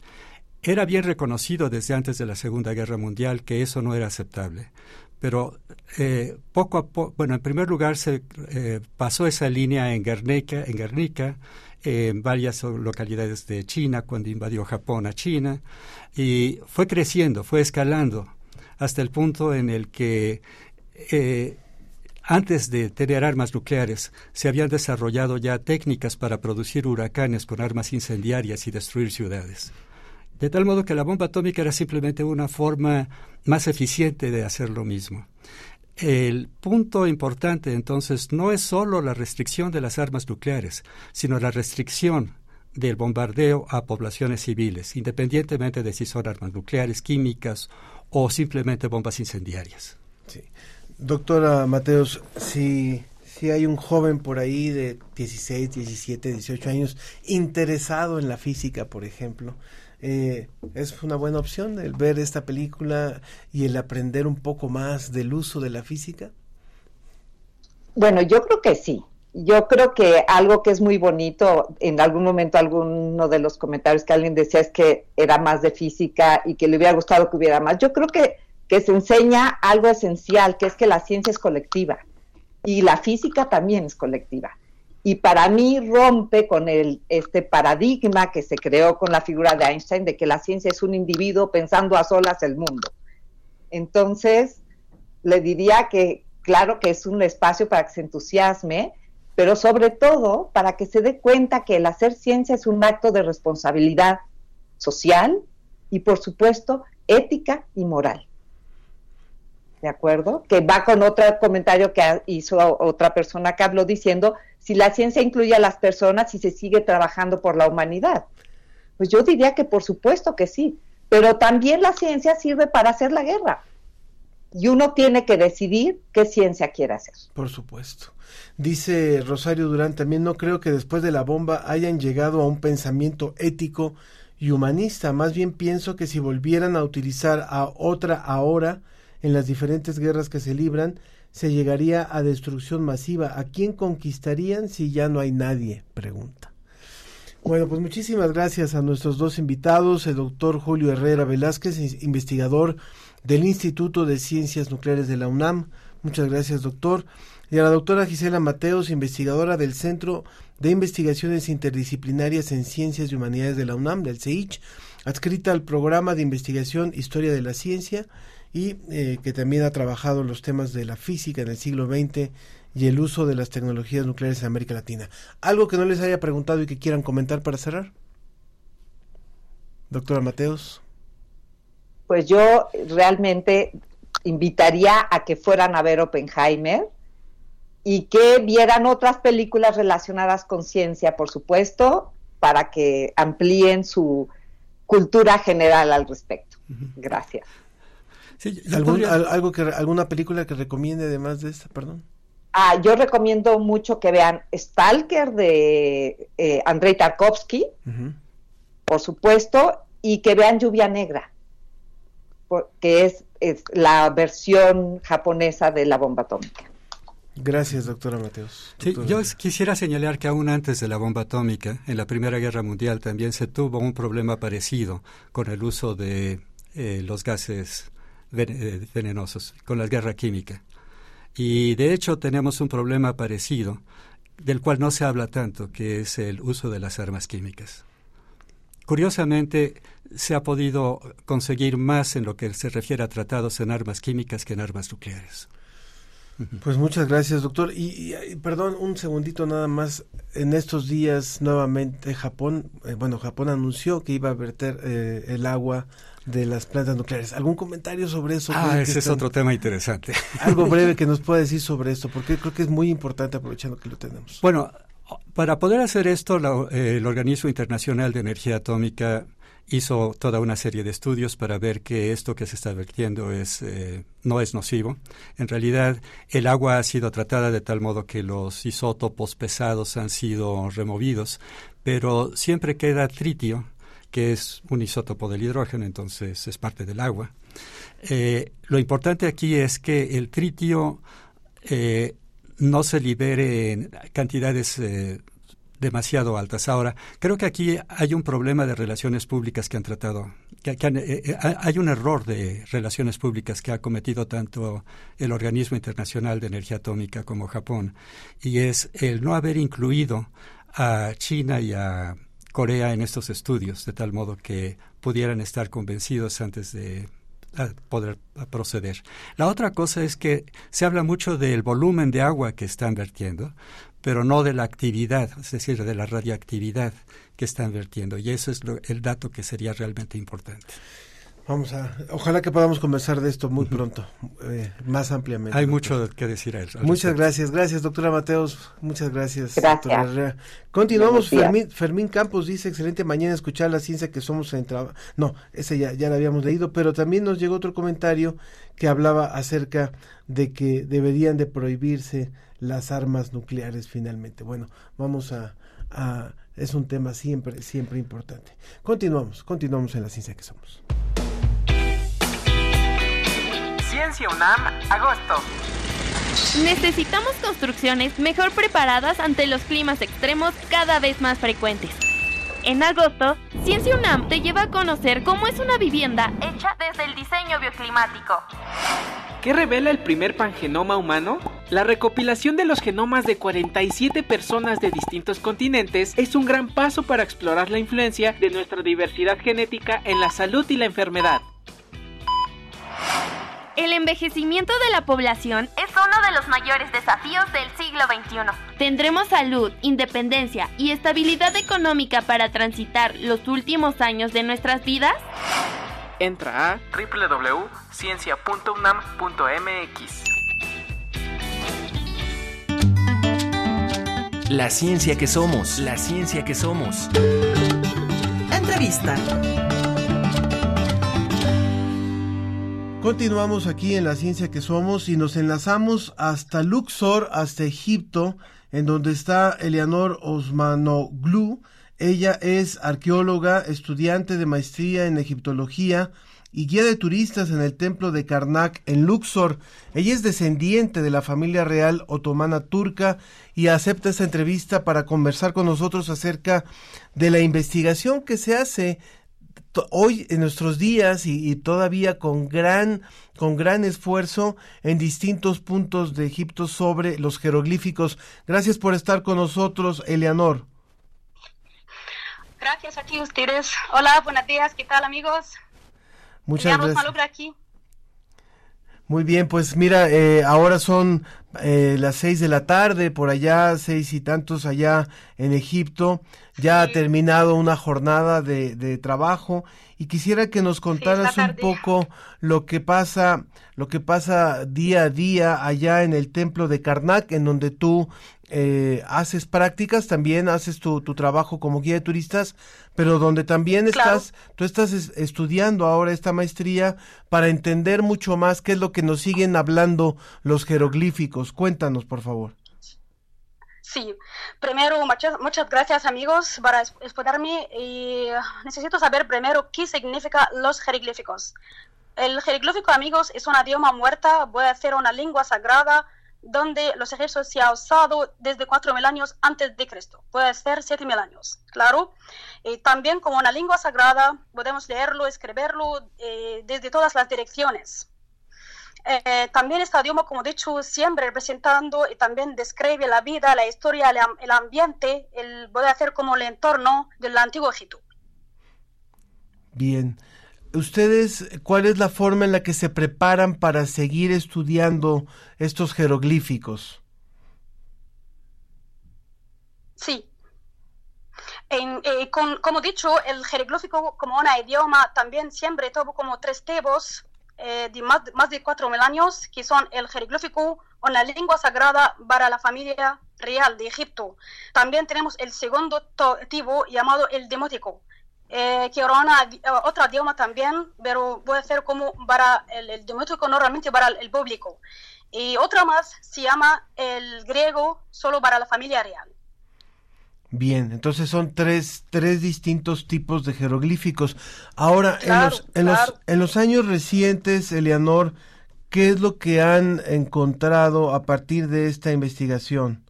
Era bien reconocido desde antes de la Segunda Guerra Mundial que eso no era aceptable. Pero eh, poco a poco, bueno, en primer lugar se eh, pasó esa línea en Guernica, en Guernica, en varias localidades de China, cuando invadió Japón a China, y fue creciendo, fue escalando, hasta el punto en el que eh, antes de tener armas nucleares, se habían desarrollado ya técnicas para producir huracanes con armas incendiarias y destruir ciudades. De tal modo que la bomba atómica era simplemente una forma más eficiente de hacer lo mismo. El punto importante entonces no es solo la restricción de las armas nucleares, sino la restricción del bombardeo a poblaciones civiles, independientemente de si son armas nucleares, químicas o simplemente bombas incendiarias. Sí. Doctora Mateos, si, si hay un joven por ahí de 16, 17, 18 años interesado en la física, por ejemplo, eh, es una buena opción el ver esta película y el aprender un poco más del uso de la física? Bueno, yo creo que sí. Yo creo que algo que es muy bonito, en algún momento alguno de los comentarios que alguien decía es que era más de física y que le hubiera gustado que hubiera más. Yo creo que, que se enseña algo esencial, que es que la ciencia es colectiva y la física también es colectiva y para mí rompe con el este paradigma que se creó con la figura de Einstein de que la ciencia es un individuo pensando a solas el mundo. Entonces, le diría que claro que es un espacio para que se entusiasme, pero sobre todo para que se dé cuenta que el hacer ciencia es un acto de responsabilidad social y por supuesto ética y moral. ¿De acuerdo? Que va con otro comentario que hizo otra persona que habló diciendo si la ciencia incluye a las personas y se sigue trabajando por la humanidad. Pues yo diría que por supuesto que sí, pero también la ciencia sirve para hacer la guerra. Y uno tiene que decidir qué ciencia quiere hacer. Por supuesto. Dice Rosario Durán, también no creo que después de la bomba hayan llegado a un pensamiento ético y humanista. Más bien pienso que si volvieran a utilizar a otra ahora en las diferentes guerras que se libran, se llegaría a destrucción masiva. ¿A quién conquistarían si ya no hay nadie? Pregunta. Bueno, pues muchísimas gracias a nuestros dos invitados, el doctor Julio Herrera Velázquez, in- investigador del Instituto de Ciencias Nucleares de la UNAM. Muchas gracias, doctor. Y a la doctora Gisela Mateos, investigadora del Centro de Investigaciones Interdisciplinarias en Ciencias y Humanidades de la UNAM, del CEICH, adscrita al programa de investigación Historia de la Ciencia y eh, que también ha trabajado los temas de la física en el siglo XX y el uso de las tecnologías nucleares en América Latina. ¿Algo que no les haya preguntado y que quieran comentar para cerrar? Doctora Mateos. Pues yo realmente invitaría a que fueran a ver Oppenheimer y que vieran otras películas relacionadas con ciencia, por supuesto, para que amplíen su cultura general al respecto. Gracias. Sí, yo ¿Algún- podría- al- algo que, ¿Alguna película que recomiende además de esta? Perdón. Ah, yo recomiendo mucho que vean Stalker de eh, Andrei Tarkovsky, por supuesto, y que vean Lluvia Negra, que es, es la versión japonesa de la bomba atómica. Gracias, doctora Mateos. Sí, yo quisiera señalar que aún antes de la bomba atómica, en la Primera Guerra Mundial también se tuvo un problema parecido con el uso de eh, los gases venenosos, con la guerra química. Y de hecho tenemos un problema parecido, del cual no se habla tanto, que es el uso de las armas químicas. Curiosamente, se ha podido conseguir más en lo que se refiere a tratados en armas químicas que en armas nucleares. Pues muchas gracias, doctor. Y, perdón, un segundito nada más. En estos días nuevamente Japón, eh, bueno, Japón anunció que iba a verter eh, el agua de las plantas nucleares. ¿Algún comentario sobre eso? Ah, ese es otro tema interesante. Algo breve que nos pueda decir sobre esto, porque creo que es muy importante aprovechando que lo tenemos. Bueno, para poder hacer esto, la- eh, el Organismo Internacional de Energía Atómica hizo toda una serie de estudios para ver que esto que se está vertiendo es, eh, no es nocivo. En realidad, el agua ha sido tratada de tal modo que los isótopos pesados han sido removidos, pero siempre queda tritio, que es un isótopo del hidrógeno, entonces es parte del agua. Eh, lo importante aquí es que el tritio eh, no se libere en cantidades eh, demasiado altas. Ahora, creo que aquí hay un problema de relaciones públicas que han tratado, que, han- hay un error de relaciones públicas que ha cometido tanto el Organismo Internacional de Energía Atómica como Japón, y es el no haber incluido a China y a Corea en estos estudios, de tal modo que pudieran estar convencidos antes de a poder proceder. La otra cosa es que se habla mucho del volumen de agua que están vertiendo, pero no de la actividad, es decir, de la radioactividad que están vertiendo. Y eso es lo- el dato que sería realmente importante. Vamos a, ojalá que podamos conversar de esto muy pronto, eh, más ampliamente. Hay doctor. mucho que decir a él. Muchas respecto. gracias, gracias doctora Mateos, muchas gracias. Gracias. doctora Herrera. Continuamos. Fermín, Fermín Campos dice, excelente mañana escuchar la ciencia que somos en trabajo. No, ese ya, ya lo habíamos leído, pero también nos llegó otro comentario que hablaba acerca de que deberían de prohibirse las armas nucleares finalmente. Bueno, vamos a, a es un tema siempre, siempre importante. Continuamos, continuamos en la ciencia que somos. Ciencia UNAM, agosto. Necesitamos construcciones mejor preparadas ante los climas extremos cada vez más frecuentes. En agosto, Ciencia UNAM te lleva a conocer cómo es una vivienda hecha desde el diseño bioclimático. ¿Qué revela el primer pangenoma humano? La recopilación de los genomas de 47 personas de distintos continentes es un gran paso para explorar la influencia de nuestra diversidad genética en la salud y la enfermedad. El envejecimiento de la población es uno de los mayores desafíos del siglo XXI. ¿Tendremos salud, independencia y estabilidad económica para transitar los últimos años de nuestras vidas? Entra a www.ciencia.unam.mx. La ciencia que somos, la ciencia que somos. Entrevista. Continuamos aquí en la ciencia que somos y nos enlazamos hasta Luxor, hasta Egipto, en donde está Eleanor Osmanoglu. Ella es arqueóloga, estudiante de maestría en egiptología y guía de turistas en el templo de Karnak en Luxor. Ella es descendiente de la familia real otomana turca y acepta esta entrevista para conversar con nosotros acerca de la investigación que se hace hoy en nuestros días y, y todavía con gran con gran esfuerzo en distintos puntos de Egipto sobre los jeroglíficos. Gracias por estar con nosotros, Eleanor. Gracias a ti ustedes. Hola, buenos días, ¿qué tal amigos? Muchas gracias. Aquí. Muy bien, pues mira, eh, ahora son eh, las seis de la tarde, por allá, seis y tantos allá en Egipto. Ya ha terminado una jornada de, de trabajo y quisiera que nos contaras un poco lo que pasa, lo que pasa día a día allá en el templo de Karnak, en donde tú eh, haces prácticas, también haces tu, tu trabajo como guía de turistas, pero donde también Claro. estás, tú estás es- estudiando ahora esta maestría para entender mucho más qué es lo que nos siguen hablando los jeroglíficos. Cuéntanos, por favor. Sí, primero muchas, muchas gracias amigos para escucharme y necesito saber primero qué significa los jeroglíficos. El jeroglífico amigos es una idioma muerta, puede ser una lengua sagrada donde los egipcios se ha usado desde 4.000 años antes de Cristo, puede ser 7.000 años, claro. Y también como una lengua sagrada podemos leerlo, escribirlo eh, desde todas las direcciones. Eh, también este idioma, como he dicho, siempre representando y también describe la vida, la historia, el, am- el ambiente, el puede hacer como el entorno del antiguo Egipto. Bien. ¿Ustedes cuál es la forma en la que se preparan para seguir estudiando estos jeroglíficos? Sí. En- eh, con- como he dicho, el jeroglífico como un idioma también siempre tuvo como tres tipos eh, de más, más de 4.000 años, que son el jeroglífico, una lengua sagrada para la familia real de Egipto. También tenemos el segundo tipo llamado el demótico, eh, que era una, eh, otro idioma también, pero puede ser como para el, el demótico normalmente para el, el público. Y otra más se llama el griego, solo para la familia real. Bien, entonces son tres, tres distintos tipos de jeroglíficos. Ahora, en, los, en, los, en los años recientes, Eleanor, ¿qué es lo que han encontrado a partir de esta investigación?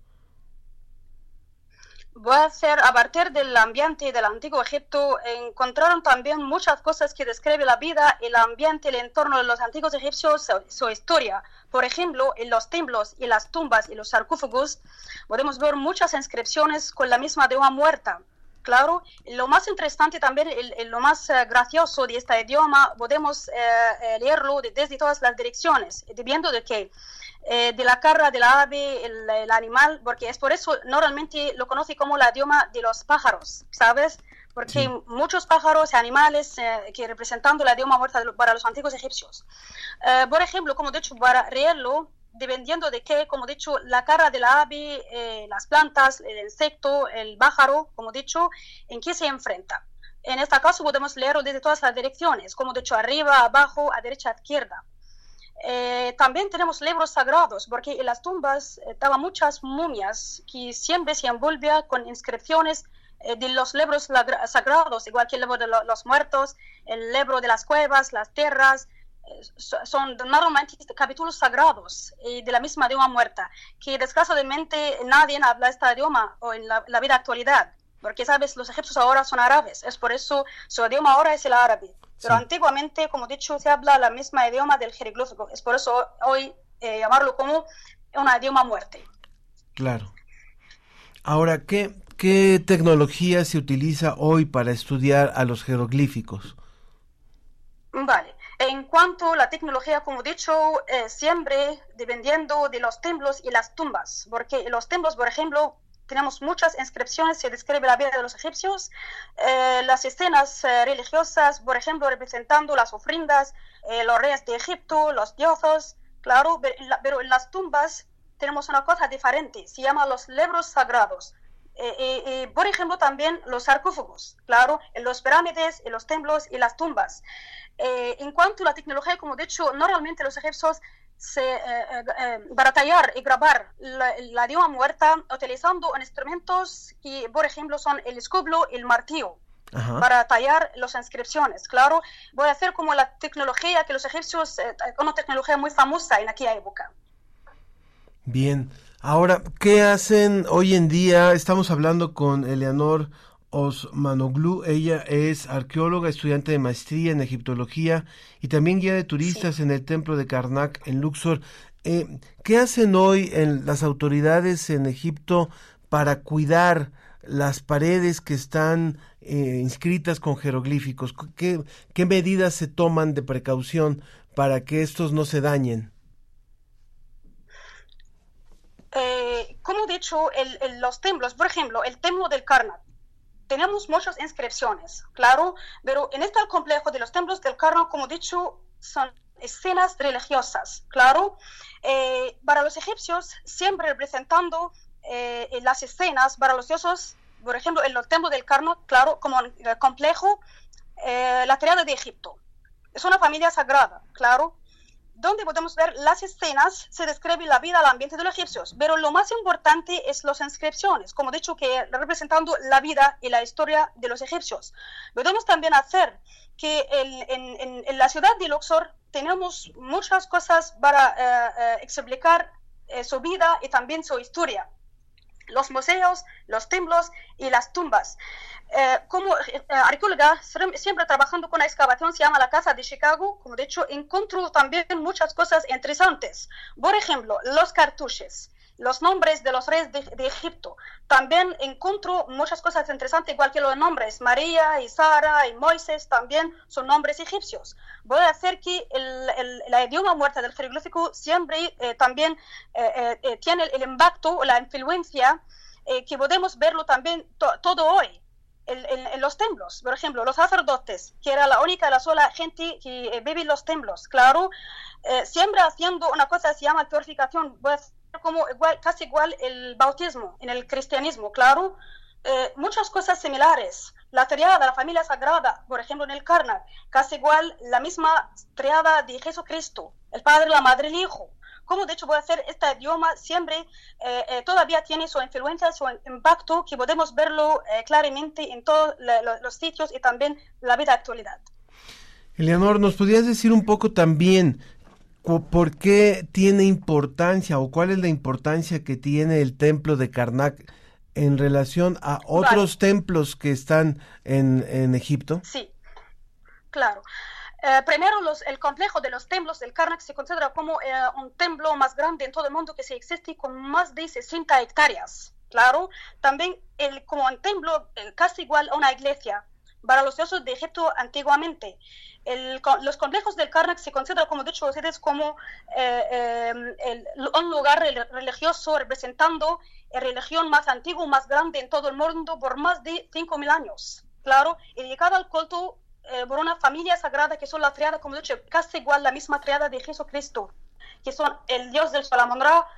Voy a hacer, a partir del ambiente del antiguo Egipto, encontraron también muchas cosas que describen la vida, el ambiente, el entorno de los antiguos egipcios, su, su historia. Por ejemplo, en los templos y las tumbas y los sarcófagos podemos ver muchas inscripciones con la misma deuda muerta. Claro, lo más interesante también, el- el- lo más eh, gracioso de este idioma, podemos eh, eh, leerlo de- desde todas las direcciones, dependiendo de que eh, de la cara del ave, el, el animal, porque es por eso normalmente lo conoce como el idioma de los pájaros, ¿sabes? Porque muchos pájaros y animales eh, que representando el idioma muerto de lo- para los antiguos egipcios. Eh, por ejemplo, como he dicho, para leerlo, dependiendo de qué, como he dicho, la cara del ave, eh, las plantas, el insecto, el pájaro, como he dicho, en qué se enfrenta. En este caso podemos leerlo desde todas las direcciones, como he dicho, arriba, abajo, a derecha, a izquierda. Eh, también tenemos libros sagrados, porque en las tumbas eh, estaban muchas momias que siempre se envolvían con inscripciones eh, de los libros sagrados, igual que el libro de lo- los muertos, el libro de las cuevas, las tierras, eh, so- son normalmente capítulos sagrados eh, de la misma idioma muerta, que desgraciadamente nadie habla este idioma o en la, la vida actualidad, porque sabes, los egipcios ahora son árabes, es por eso su idioma ahora es el árabe. Pero antiguamente, como he dicho, se habla la misma idioma del jeroglífico. Es por eso hoy eh, llamarlo como un idioma muerte. Claro. Ahora, ¿qué, ¿qué tecnología se utiliza hoy para estudiar a los jeroglíficos? Vale. En cuanto a la tecnología, como he dicho, eh, siempre dependiendo de los templos y las tumbas, porque los templos, por ejemplo, tenemos muchas inscripciones que describen la vida de los egipcios, eh, las escenas eh, religiosas, por ejemplo, representando las ofrendas, eh, los reyes de Egipto, los dioses, claro, pero en, la- pero en las tumbas tenemos una cosa diferente, se llama los libros sagrados. Eh, eh, por ejemplo, también los sarcófagos, claro, en los pirámides, en los templos y las tumbas. Eh, en cuanto a la tecnología, como he dicho, normalmente los egipcios se, eh, eh, eh, para tallar y grabar la, la muerta utilizando instrumentos que, por ejemplo, son el escoblo y el martillo Ajá. para tallar las inscripciones. Claro, voy a hacer como la tecnología que los egipcios, eh, una tecnología muy famosa en aquella época. Bien. Ahora, ¿qué hacen hoy en día? Estamos hablando con Eleanor Osmanoglu. Ella es arqueóloga, estudiante de maestría en egiptología y también guía de turistas en el templo de Karnak en Luxor. Eh, ¿Qué hacen hoy en las autoridades en Egipto para cuidar las paredes que están eh, inscritas con jeroglíficos? ¿Qué, ¿Qué medidas se toman de precaución para que estos no se dañen? Eh, como he dicho, el- el- los templos, por ejemplo, el templo del Karnak, tenemos muchas inscripciones, claro, pero en este complejo de los templos del Karnak, como dicho, son escenas religiosas, claro. Eh, para los egipcios, siempre representando eh, las escenas para los dioses, por ejemplo, en el templo del Karnak, claro, como en el complejo, eh, la triada de Egipto. Es una familia sagrada, claro, donde podemos ver las escenas, se describe la vida, el ambiente de los egipcios, pero lo más importante es las inscripciones, como he dicho, que representando la vida y la historia de los egipcios. Podemos también hacer que en, la ciudad de Luxor tenemos muchas cosas para eh, eh, explicar eh, su vida y también su historia los museos, los templos y las tumbas. Eh, como eh, siempre- trabajando con la excavación, se llama la Casa de Chicago, como de hecho encuentro también muchas cosas interesantes. Por ejemplo, los cartuchos, los nombres de los reyes de, Egipto. También encuentro muchas cosas interesantes, igual que los nombres. María y Sara y Moisés también son nombres egipcios. Voy a hacer que el, la idioma muerta del jeroglífico siempre eh, también eh, eh, tiene el, impacto, la influencia, que podemos verlo también to- todo hoy. En, los templos, por ejemplo, los sacerdotes, que era la única, la sola gente que eh, vive en los templos, claro, siempre haciendo una cosa que se llama purificación, como igual, casi igual el bautismo en el cristianismo, claro, eh, muchas cosas similares. La triada, la familia sagrada, por ejemplo, en el Karnak, casi igual la misma triada de Jesucristo, el Padre, la Madre, el Hijo. Como de hecho a hacer este idioma siempre eh, eh, todavía tiene su influencia, su impacto, que podemos verlo eh, claramente en todos los sitios y también la vida actualidad. Eleanor, ¿nos podrías decir un poco también por qué tiene importancia o cuál es la importancia que tiene el templo de Karnak en relación a otros templos que están en, en Egipto? Sí, claro. Eh, primero, los- el complejo de los templos del Karnak se considera como eh, un templo más grande en todo el mundo que se existe con más de 60 hectáreas. Claro, también el, como un templo eh, casi igual a una iglesia para los dioses de Egipto antiguamente. El los complejos del Karnak se consideran, como he dicho ustedes, como eh, eh, el- un lugar rel- religioso representando la religión más antigua, más grande en todo el mundo por más de 5.000 años. Claro, y dedicado al culto eh, por una familia sagrada que son la triada, como he dicho, casi igual la misma triada de Jesucristo, que son el dios del sol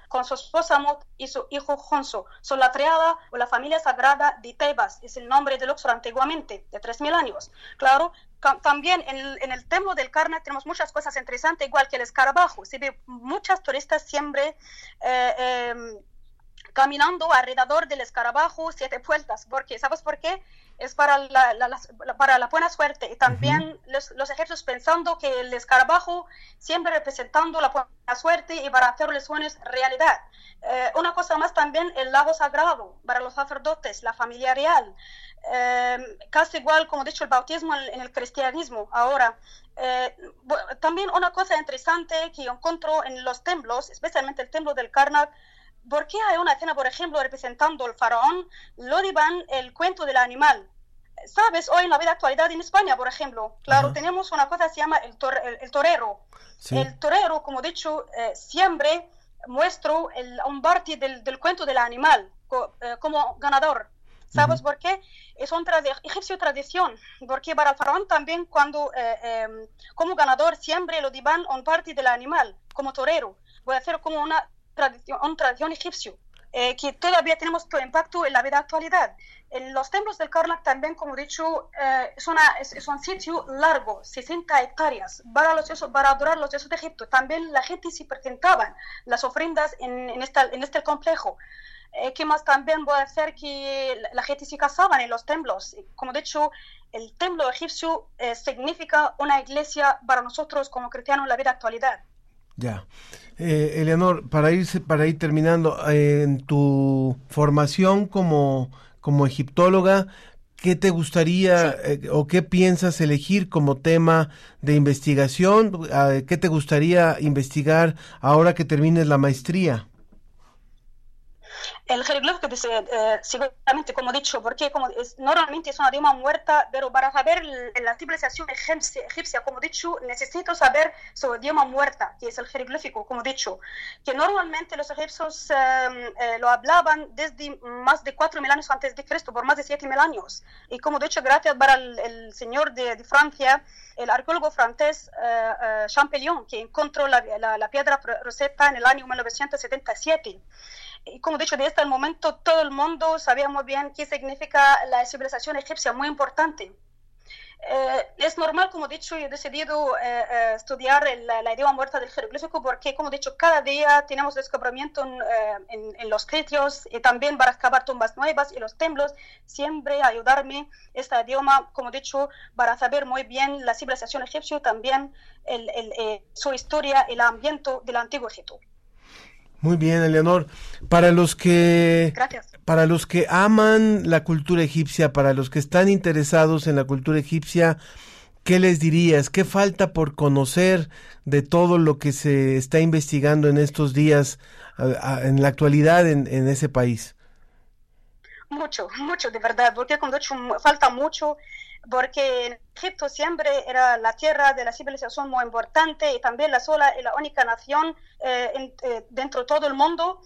con su esposa Mot y su hijo Honso. Son la triada o la familia sagrada de Tebas, es el nombre de Luxor antiguamente, de 3.000 años. Claro, también en el, en el templo del Karnak tenemos muchas cosas interesantes, igual que el escarabajo. Se ve muchas turistas siempre eh, em, caminando alrededor del escarabajo siete vueltas. porque ¿Sabes por qué? Es para la, la- la- para la buena suerte. Y también los, los egipcios pensando que el escarabajo siempre representando la buena suerte y para hacer los sueños realidad. Eh, una cosa más también, el lago sagrado para los sacerdotes, la familia real. Eh, casi igual, como he dicho, el bautismo en, en el cristianismo. Ahora, eh, también una cosa interesante que encuentro en los templos, especialmente el templo del Karnak, ¿Por qué hay una escena, por ejemplo, representando al faraón? Lo divan el cuento del animal. ¿Sabes? Hoy en la vida actualidad en España, por ejemplo, claro, tenemos una cosa que se llama el, tor- el- el torero. Sí. El torero, como he dicho, eh, siempre muestra el, un parte del, del cuento del animal co- eh, como ganador. ¿Sabes por qué? Es una tradi- egipcio tradición, porque para el faraón también cuando eh, eh, como ganador siempre lo divan un parte del animal como torero. Voy a hacer como una tradición, una tradición egipcio. eh, que todavía tenemos todo impacto en la vida actualidad. En los templos del Karnak también, como he dicho, eh, es, una, es, es un sitio largo, 60 hectáreas, para, los para adorar los dioses de Egipto. También la gente se presentaban las ofrendas en, en, esta- en este complejo. Eh, ¿Qué más también a hacer? Que la- gente se casaban en los templos. Como he dicho, el templo egipcio eh, significa una iglesia para nosotros como cristianos en la vida actualidad. Ya. Eh, Eleanor, para ir, para ir terminando, eh, en tu formación como, como egiptóloga, ¿qué te gustaría eh, o qué piensas elegir como tema de investigación? Ah, ¿Qué te gustaría investigar ahora que termines la maestría? El jeroglífico, dice, eh, seguramente, como he dicho, porque como es, normalmente es una idioma muerta, pero para saber la civilización egipcia, como he dicho, necesito saber su idioma muerta, que es el jeroglífico, como he dicho, que normalmente los egipcios eh, eh, lo hablaban desde más de 4.000 años antes de Cristo, por más de 7.000 años. Y como he dicho, gracias para el, el señor de, de Francia, el arqueólogo francés eh, eh, Champollion, que encontró la, la- la piedra Rosetta en el año 1977. Como he dicho, desde el momento todo el mundo sabía muy bien qué significa la civilización egipcia, muy importante. Eh, es normal, como he dicho, he decidido eh, eh, estudiar la, la idioma muerta del jeroglífico porque, como he dicho, cada día tenemos descubrimiento en, eh, en- en los sitios y también para excavar tumbas nuevas y los templos, siempre ayudarme este idioma, como he dicho, para saber muy bien la civilización egipcia, también el- el, eh, su historia el ambiente del antiguo Egipto. Muy bien, Eleanor. Para los que Gracias. para los que aman la cultura egipcia, para los que están interesados en la cultura egipcia, ¿qué les dirías? ¿Qué falta por conocer de todo lo que se está investigando en estos días, en la actualidad en, en ese país? Mucho, mucho, de verdad, porque mu- falta mucho, porque Egipto siempre era la tierra de la civilización muy importante y también la sola y la única nación eh, en- eh, dentro de todo el mundo,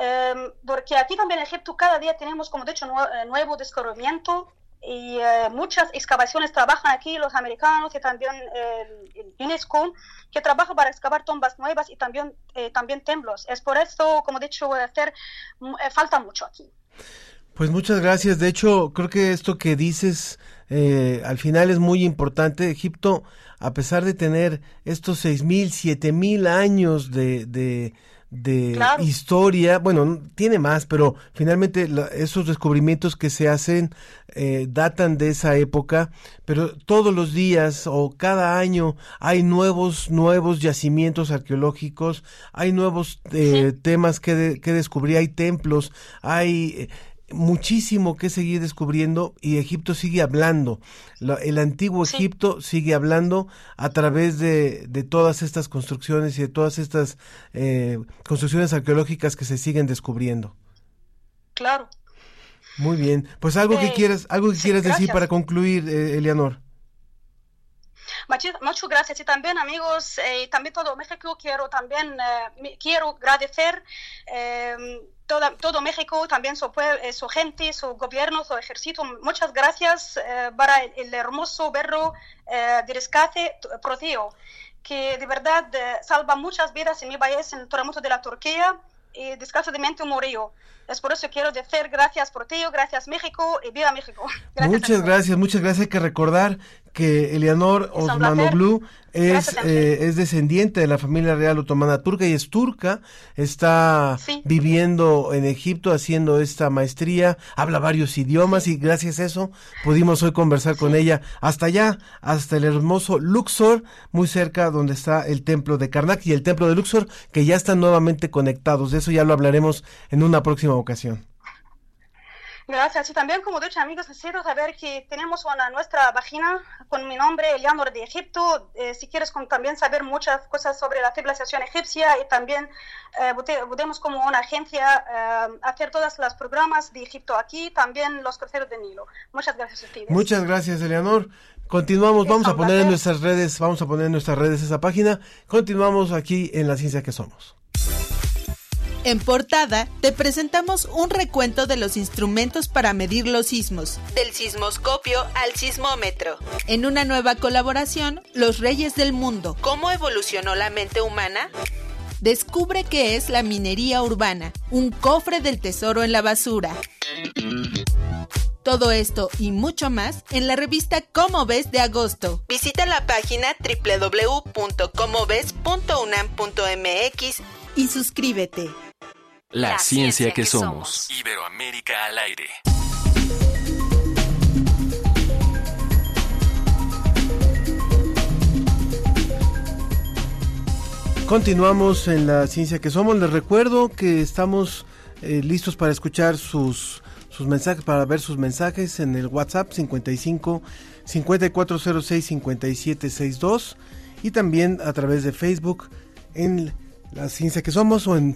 eh, porque aquí también en Egipto cada día tenemos, como dicho, nue- eh, nuevo descubrimiento y eh, muchas excavaciones trabajan aquí los americanos y también el UNESCO que trabaja para excavar tumbas nuevas y también, eh, también templos. Es por eso, como he dicho, hacer, falta mucho aquí. Pues muchas gracias. De hecho, creo que esto que dices eh, al final es muy importante. Egipto, a pesar de tener estos seis mil, siete mil años de, de, de Claro. historia, bueno, tiene más, pero finalmente la- esos descubrimientos que se hacen eh, datan de esa época, pero todos los días o cada año hay nuevos, nuevos yacimientos arqueológicos, hay nuevos eh, temas que, de- que descubrir, hay templos, hay... muchísimo que seguir descubriendo y Egipto sigue hablando. La- el antiguo Egipto sigue hablando a través de, de todas estas construcciones y de todas estas eh, construcciones arqueológicas que se siguen descubriendo. Claro. Muy bien. Pues algo que Eh, quieras, algo que sí, quieras decir para concluir, eh, Eleanor. Muchas, gracias y también amigos eh, y también todo México quiero también quiero agradecer toda, todo México también su, eh, su gente su gobierno su ejército muchas gracias eh, para el, el hermoso berro eh, de rescate Proteo que de verdad eh, salva muchas vidas en mi país en el terremoto de la Turquía y desgraciadamente murió es por eso quiero decir gracias Proteo gracias México y viva México gracias muchas gracias, muchas gracias. Hay que recordar que Eleanor Osmanoglu es, eh, es descendiente de la familia real otomana turca y es turca, está viviendo en Egipto haciendo esta maestría, habla varios idiomas y gracias a eso pudimos hoy conversar con ella. Hasta allá, hasta el hermoso Luxor, muy cerca donde está el templo de Karnak y el templo de Luxor, que ya están nuevamente conectados. De eso ya lo hablaremos en una próxima ocasión. Gracias. Y también, como dicho, amigos, necesito saber que tenemos una nuestra página con mi nombre, Eleanor de Egipto. Eh, si quieres con- también saber muchas cosas sobre la civilización egipcia y también eh, podemos como una agencia eh, hacer todos los programas de Egipto aquí, también los cruceros de Nilo. Muchas gracias a ustedes. Muchas gracias, Eleanor. Continuamos, vamos a poner en nuestras redes, vamos a poner en nuestras redes esa página. Continuamos aquí en La Ciencia que Somos. En portada te presentamos un recuento de los instrumentos para medir los sismos, del sismoscopio al sismómetro. En una nueva colaboración, Los Reyes del Mundo, ¿cómo evolucionó la mente humana? Descubre qué es la minería urbana, un cofre del tesoro en la basura. Todo esto y mucho más en la revista Cómo ves de agosto. Visita la página www.comoves.unam.mx y suscríbete. La, ciencia, que, somos. Iberoamérica al aire. Continuamos en la ciencia que somos. Les recuerdo que estamos eh, listos para escuchar sus, sus mensajes, para ver sus mensajes en el WhatsApp 55 5406 5762 y también a través de Facebook en la ciencia que somos o en,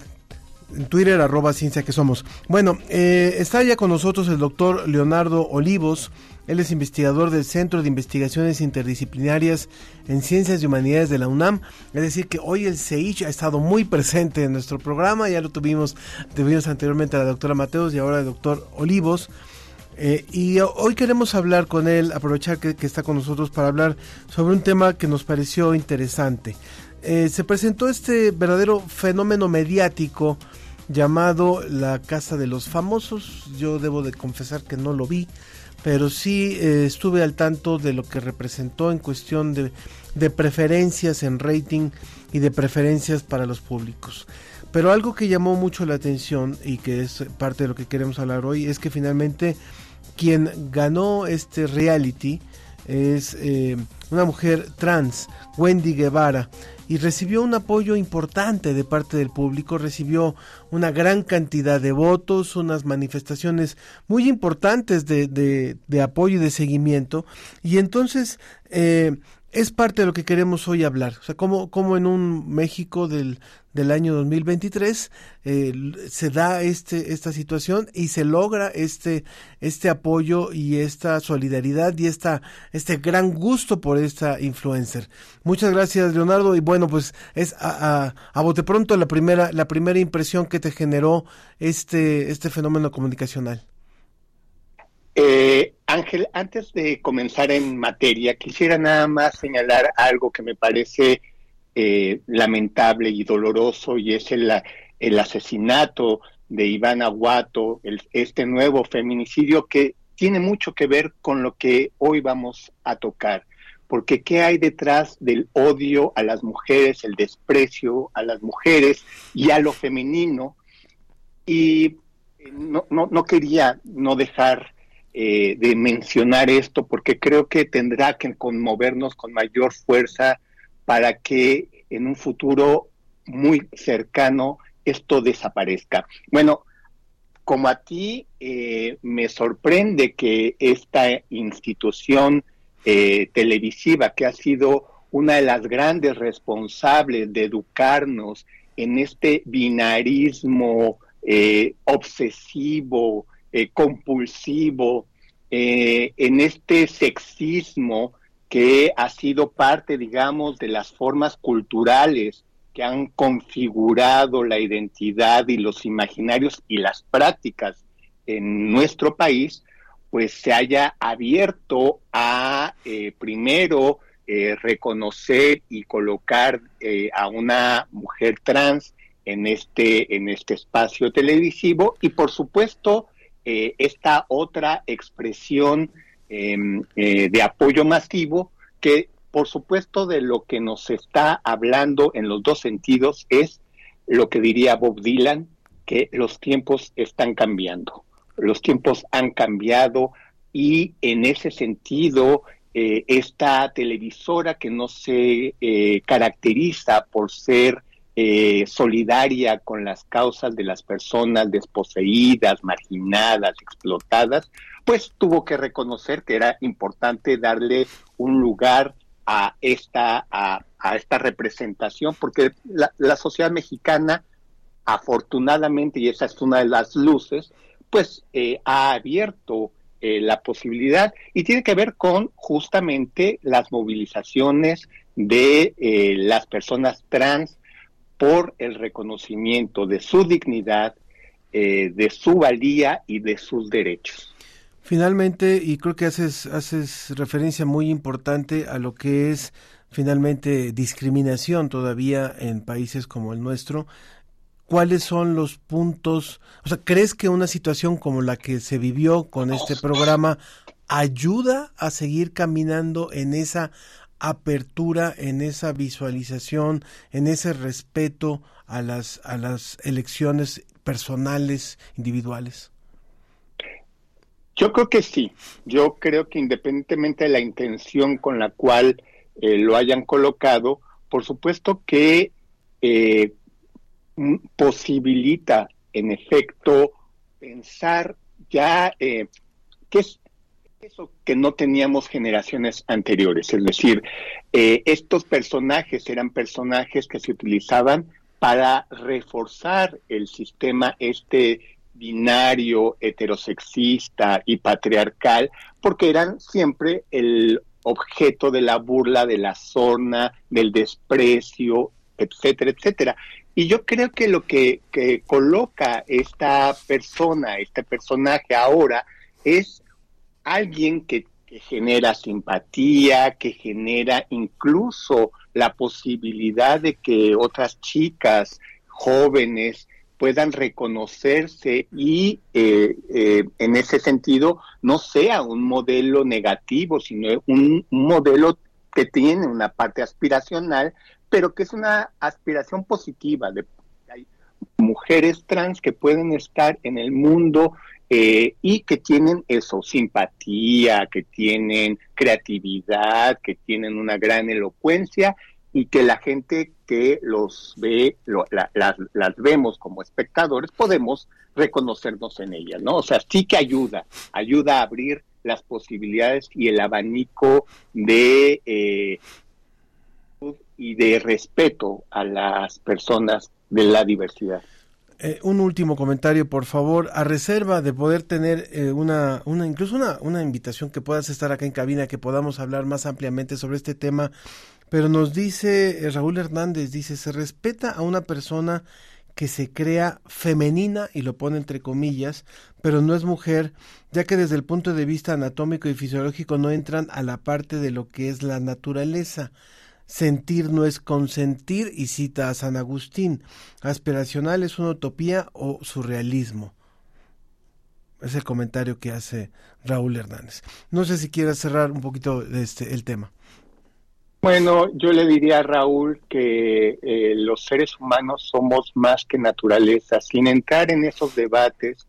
Twitter arroba ciencia que somos. Bueno, eh, está ya con nosotros el doctor Leonardo Olivos. Él es investigador del Centro de Investigaciones Interdisciplinarias en Ciencias y Humanidades de la UNAM. Es decir, que hoy el CEICH ha estado muy presente en nuestro programa. Ya lo tuvimos, tuvimos anteriormente a la doctora Mateos y ahora al doctor Olivos. Eh, y hoy queremos hablar con él, aprovechar que, que, está con nosotros para hablar sobre un tema que nos pareció interesante. Eh, se presentó este verdadero fenómeno mediático llamado La Casa de los Famosos. Yo debo de confesar que no lo vi, pero sí eh, estuve al tanto de lo que representó en cuestión de, preferencias en rating y de preferencias para los públicos. Pero algo que llamó mucho la atención y que es parte de lo que queremos hablar hoy es que finalmente quien ganó este reality es eh, una mujer trans, Wendy Guevara, y recibió un apoyo importante de parte del público, recibió una gran cantidad de votos, unas manifestaciones muy importantes de, de, de apoyo y de seguimiento, y entonces eh, es parte de lo que queremos hoy hablar. O sea, cómo, cómo en un México del, del año 2023 eh, se da este, esta situación y se logra este, este apoyo y esta solidaridad y esta, este gran gusto por esta influencer. Muchas gracias, Leonardo. Y bueno, pues es a, a, a bote pronto la primera, la primera impresión que te generó este, este fenómeno comunicacional. Eh, Ángel, antes de comenzar en materia, quisiera nada más señalar algo que me parece eh, lamentable y doloroso y es el, el asesinato de Iván Aguato, el, este nuevo feminicidio que tiene mucho que ver con lo que hoy vamos a tocar. Porque ¿qué hay detrás del odio a las mujeres, el desprecio a las mujeres y a lo femenino? Y no, no, no quería no dejar eh, de mencionar esto porque creo que tendrá que conmovernos con mayor fuerza para que en un futuro muy cercano esto desaparezca. Bueno, como a ti eh, me sorprende que esta institución eh, televisiva que ha sido una de las grandes responsables de educarnos en este binarismo obsesivo, eh, compulsivo, eh, en este sexismo que ha sido parte, digamos, de las formas culturales que han configurado la identidad y los imaginarios y las prácticas en nuestro país, pues se haya abierto a eh, primero reconocer y colocar a una mujer trans en este, en este espacio televisivo y por supuesto eh, esta otra expresión em, eh, de apoyo masivo que por supuesto de lo que nos está hablando en los dos sentidos es lo que diría Bob Dylan, que los tiempos están cambiando. Los tiempos han cambiado y en ese sentido eh, esta televisora que no se eh, caracteriza por ser eh, solidaria con las causas de las personas desposeídas, marginadas, explotadas, pues tuvo que reconocer que era importante darle un lugar a esta, a, esta representación, porque la, sociedad mexicana, afortunadamente, y esa es una de las luces, pues eh, ha abierto eh, la posibilidad y tiene que ver con justamente las movilizaciones de las personas trans por el reconocimiento de su dignidad, eh, de su valía y de sus derechos. Finalmente, y creo que haces, haces referencia muy importante a lo que es finalmente discriminación todavía en países como el nuestro. ¿Cuáles son los puntos? O sea, ¿crees que una situación como la que se vivió con este programa ayuda a seguir caminando en esa apertura, en esa visualización, en ese respeto a las, a las elecciones personales, individuales? Yo creo que sí. Yo creo que independientemente de la intención con la cual eh, lo hayan colocado, por supuesto que eh, posibilita, en efecto, pensar ya eh, qué es eso que no teníamos generaciones anteriores. Es decir, eh, estos personajes eran personajes que se utilizaban para reforzar el sistema este binario, heterosexista y patriarcal, porque eran siempre el objeto de la burla, de la zona, del desprecio, etcétera, etcétera. Y yo creo que lo que, que coloca esta persona, este personaje ahora, es alguien que, que genera simpatía, que genera incluso la posibilidad de que otras chicas jóvenes puedan reconocerse y eh, eh, en ese sentido no sea un modelo negativo, sino un, un modelo que tiene una parte aspiracional, pero que es una aspiración positiva. De, hay mujeres trans que pueden estar en el mundo eh, y que tienen eso, simpatía, que tienen creatividad, que tienen una gran elocuencia y que la gente que los ve, lo- la- las, las vemos como espectadores, podemos reconocernos en ellas, ¿no? O sea, sí que ayuda, ayuda a abrir las posibilidades y el abanico de eh, y de respeto a las personas de la diversidad. Eh, un último comentario, por favor, a reserva de poder tener eh, una, una, incluso una, una invitación que puedas estar acá en cabina, que podamos hablar más ampliamente sobre este tema. Pero nos dice eh, Raúl Hernández, dice, se respeta a una persona que se crea femenina, y lo pone entre comillas, pero no es mujer, ya que desde el punto de vista anatómico y fisiológico no entran a la parte de lo que es la naturaleza. Sentir no es consentir y cita a San Agustín. Aspiracional es una utopía o surrealismo. Es el comentario que hace Raúl Hernández. No sé si quieras cerrar un poquito este, el tema. Bueno, yo le diría a Raúl que eh, los seres humanos somos más que naturaleza. Sin entrar en esos debates,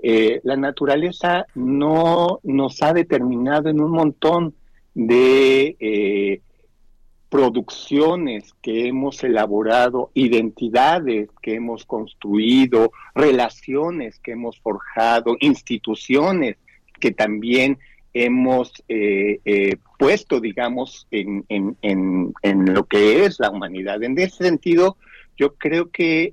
eh, la naturaleza no nos ha determinado en un montón de eh, producciones que hemos elaborado, identidades que hemos construido, relaciones que hemos forjado, instituciones que también hemos eh, eh, puesto, digamos, en, en, en, en, lo que es la humanidad. En ese sentido, yo creo que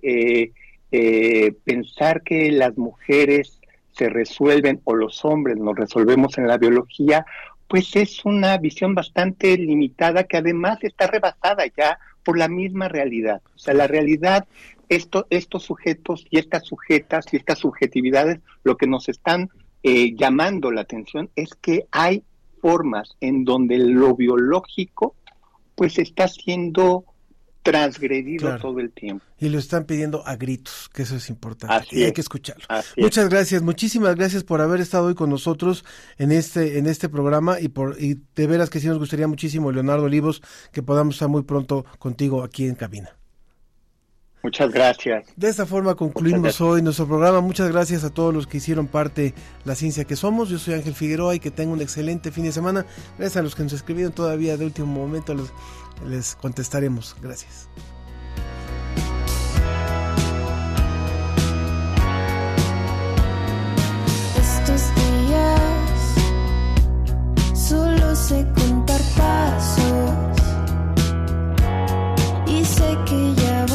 eh, pensar que las mujeres se resuelven o los hombres nos resolvemos en la biología, pues es una visión bastante limitada que además está rebasada ya por la misma realidad. O sea, la realidad, esto, estos sujetos y estas sujetas y estas subjetividades, lo que nos están eh, llamando la atención es que hay formas en donde lo biológico pues está siendo transgredido Claro. todo el tiempo. Y lo están pidiendo a gritos, que eso es importante. Así y hay es. que escucharlo. Así es. Muchas gracias, muchísimas gracias por haber estado hoy con nosotros en este, en este programa y por, y de veras que sí nos gustaría muchísimo, Leonardo Olivos, que podamos estar muy pronto contigo aquí en cabina. Muchas gracias. De esta forma concluimos hoy nuestro programa. Muchas gracias a todos los que hicieron parte La Ciencia que Somos. Yo soy Ángel Figueroa y que tengan un excelente fin de semana. Gracias a los que nos escribieron todavía de último momento. los- les contestaremos. Gracias. Estos días solo sé contar pasos y sé que ya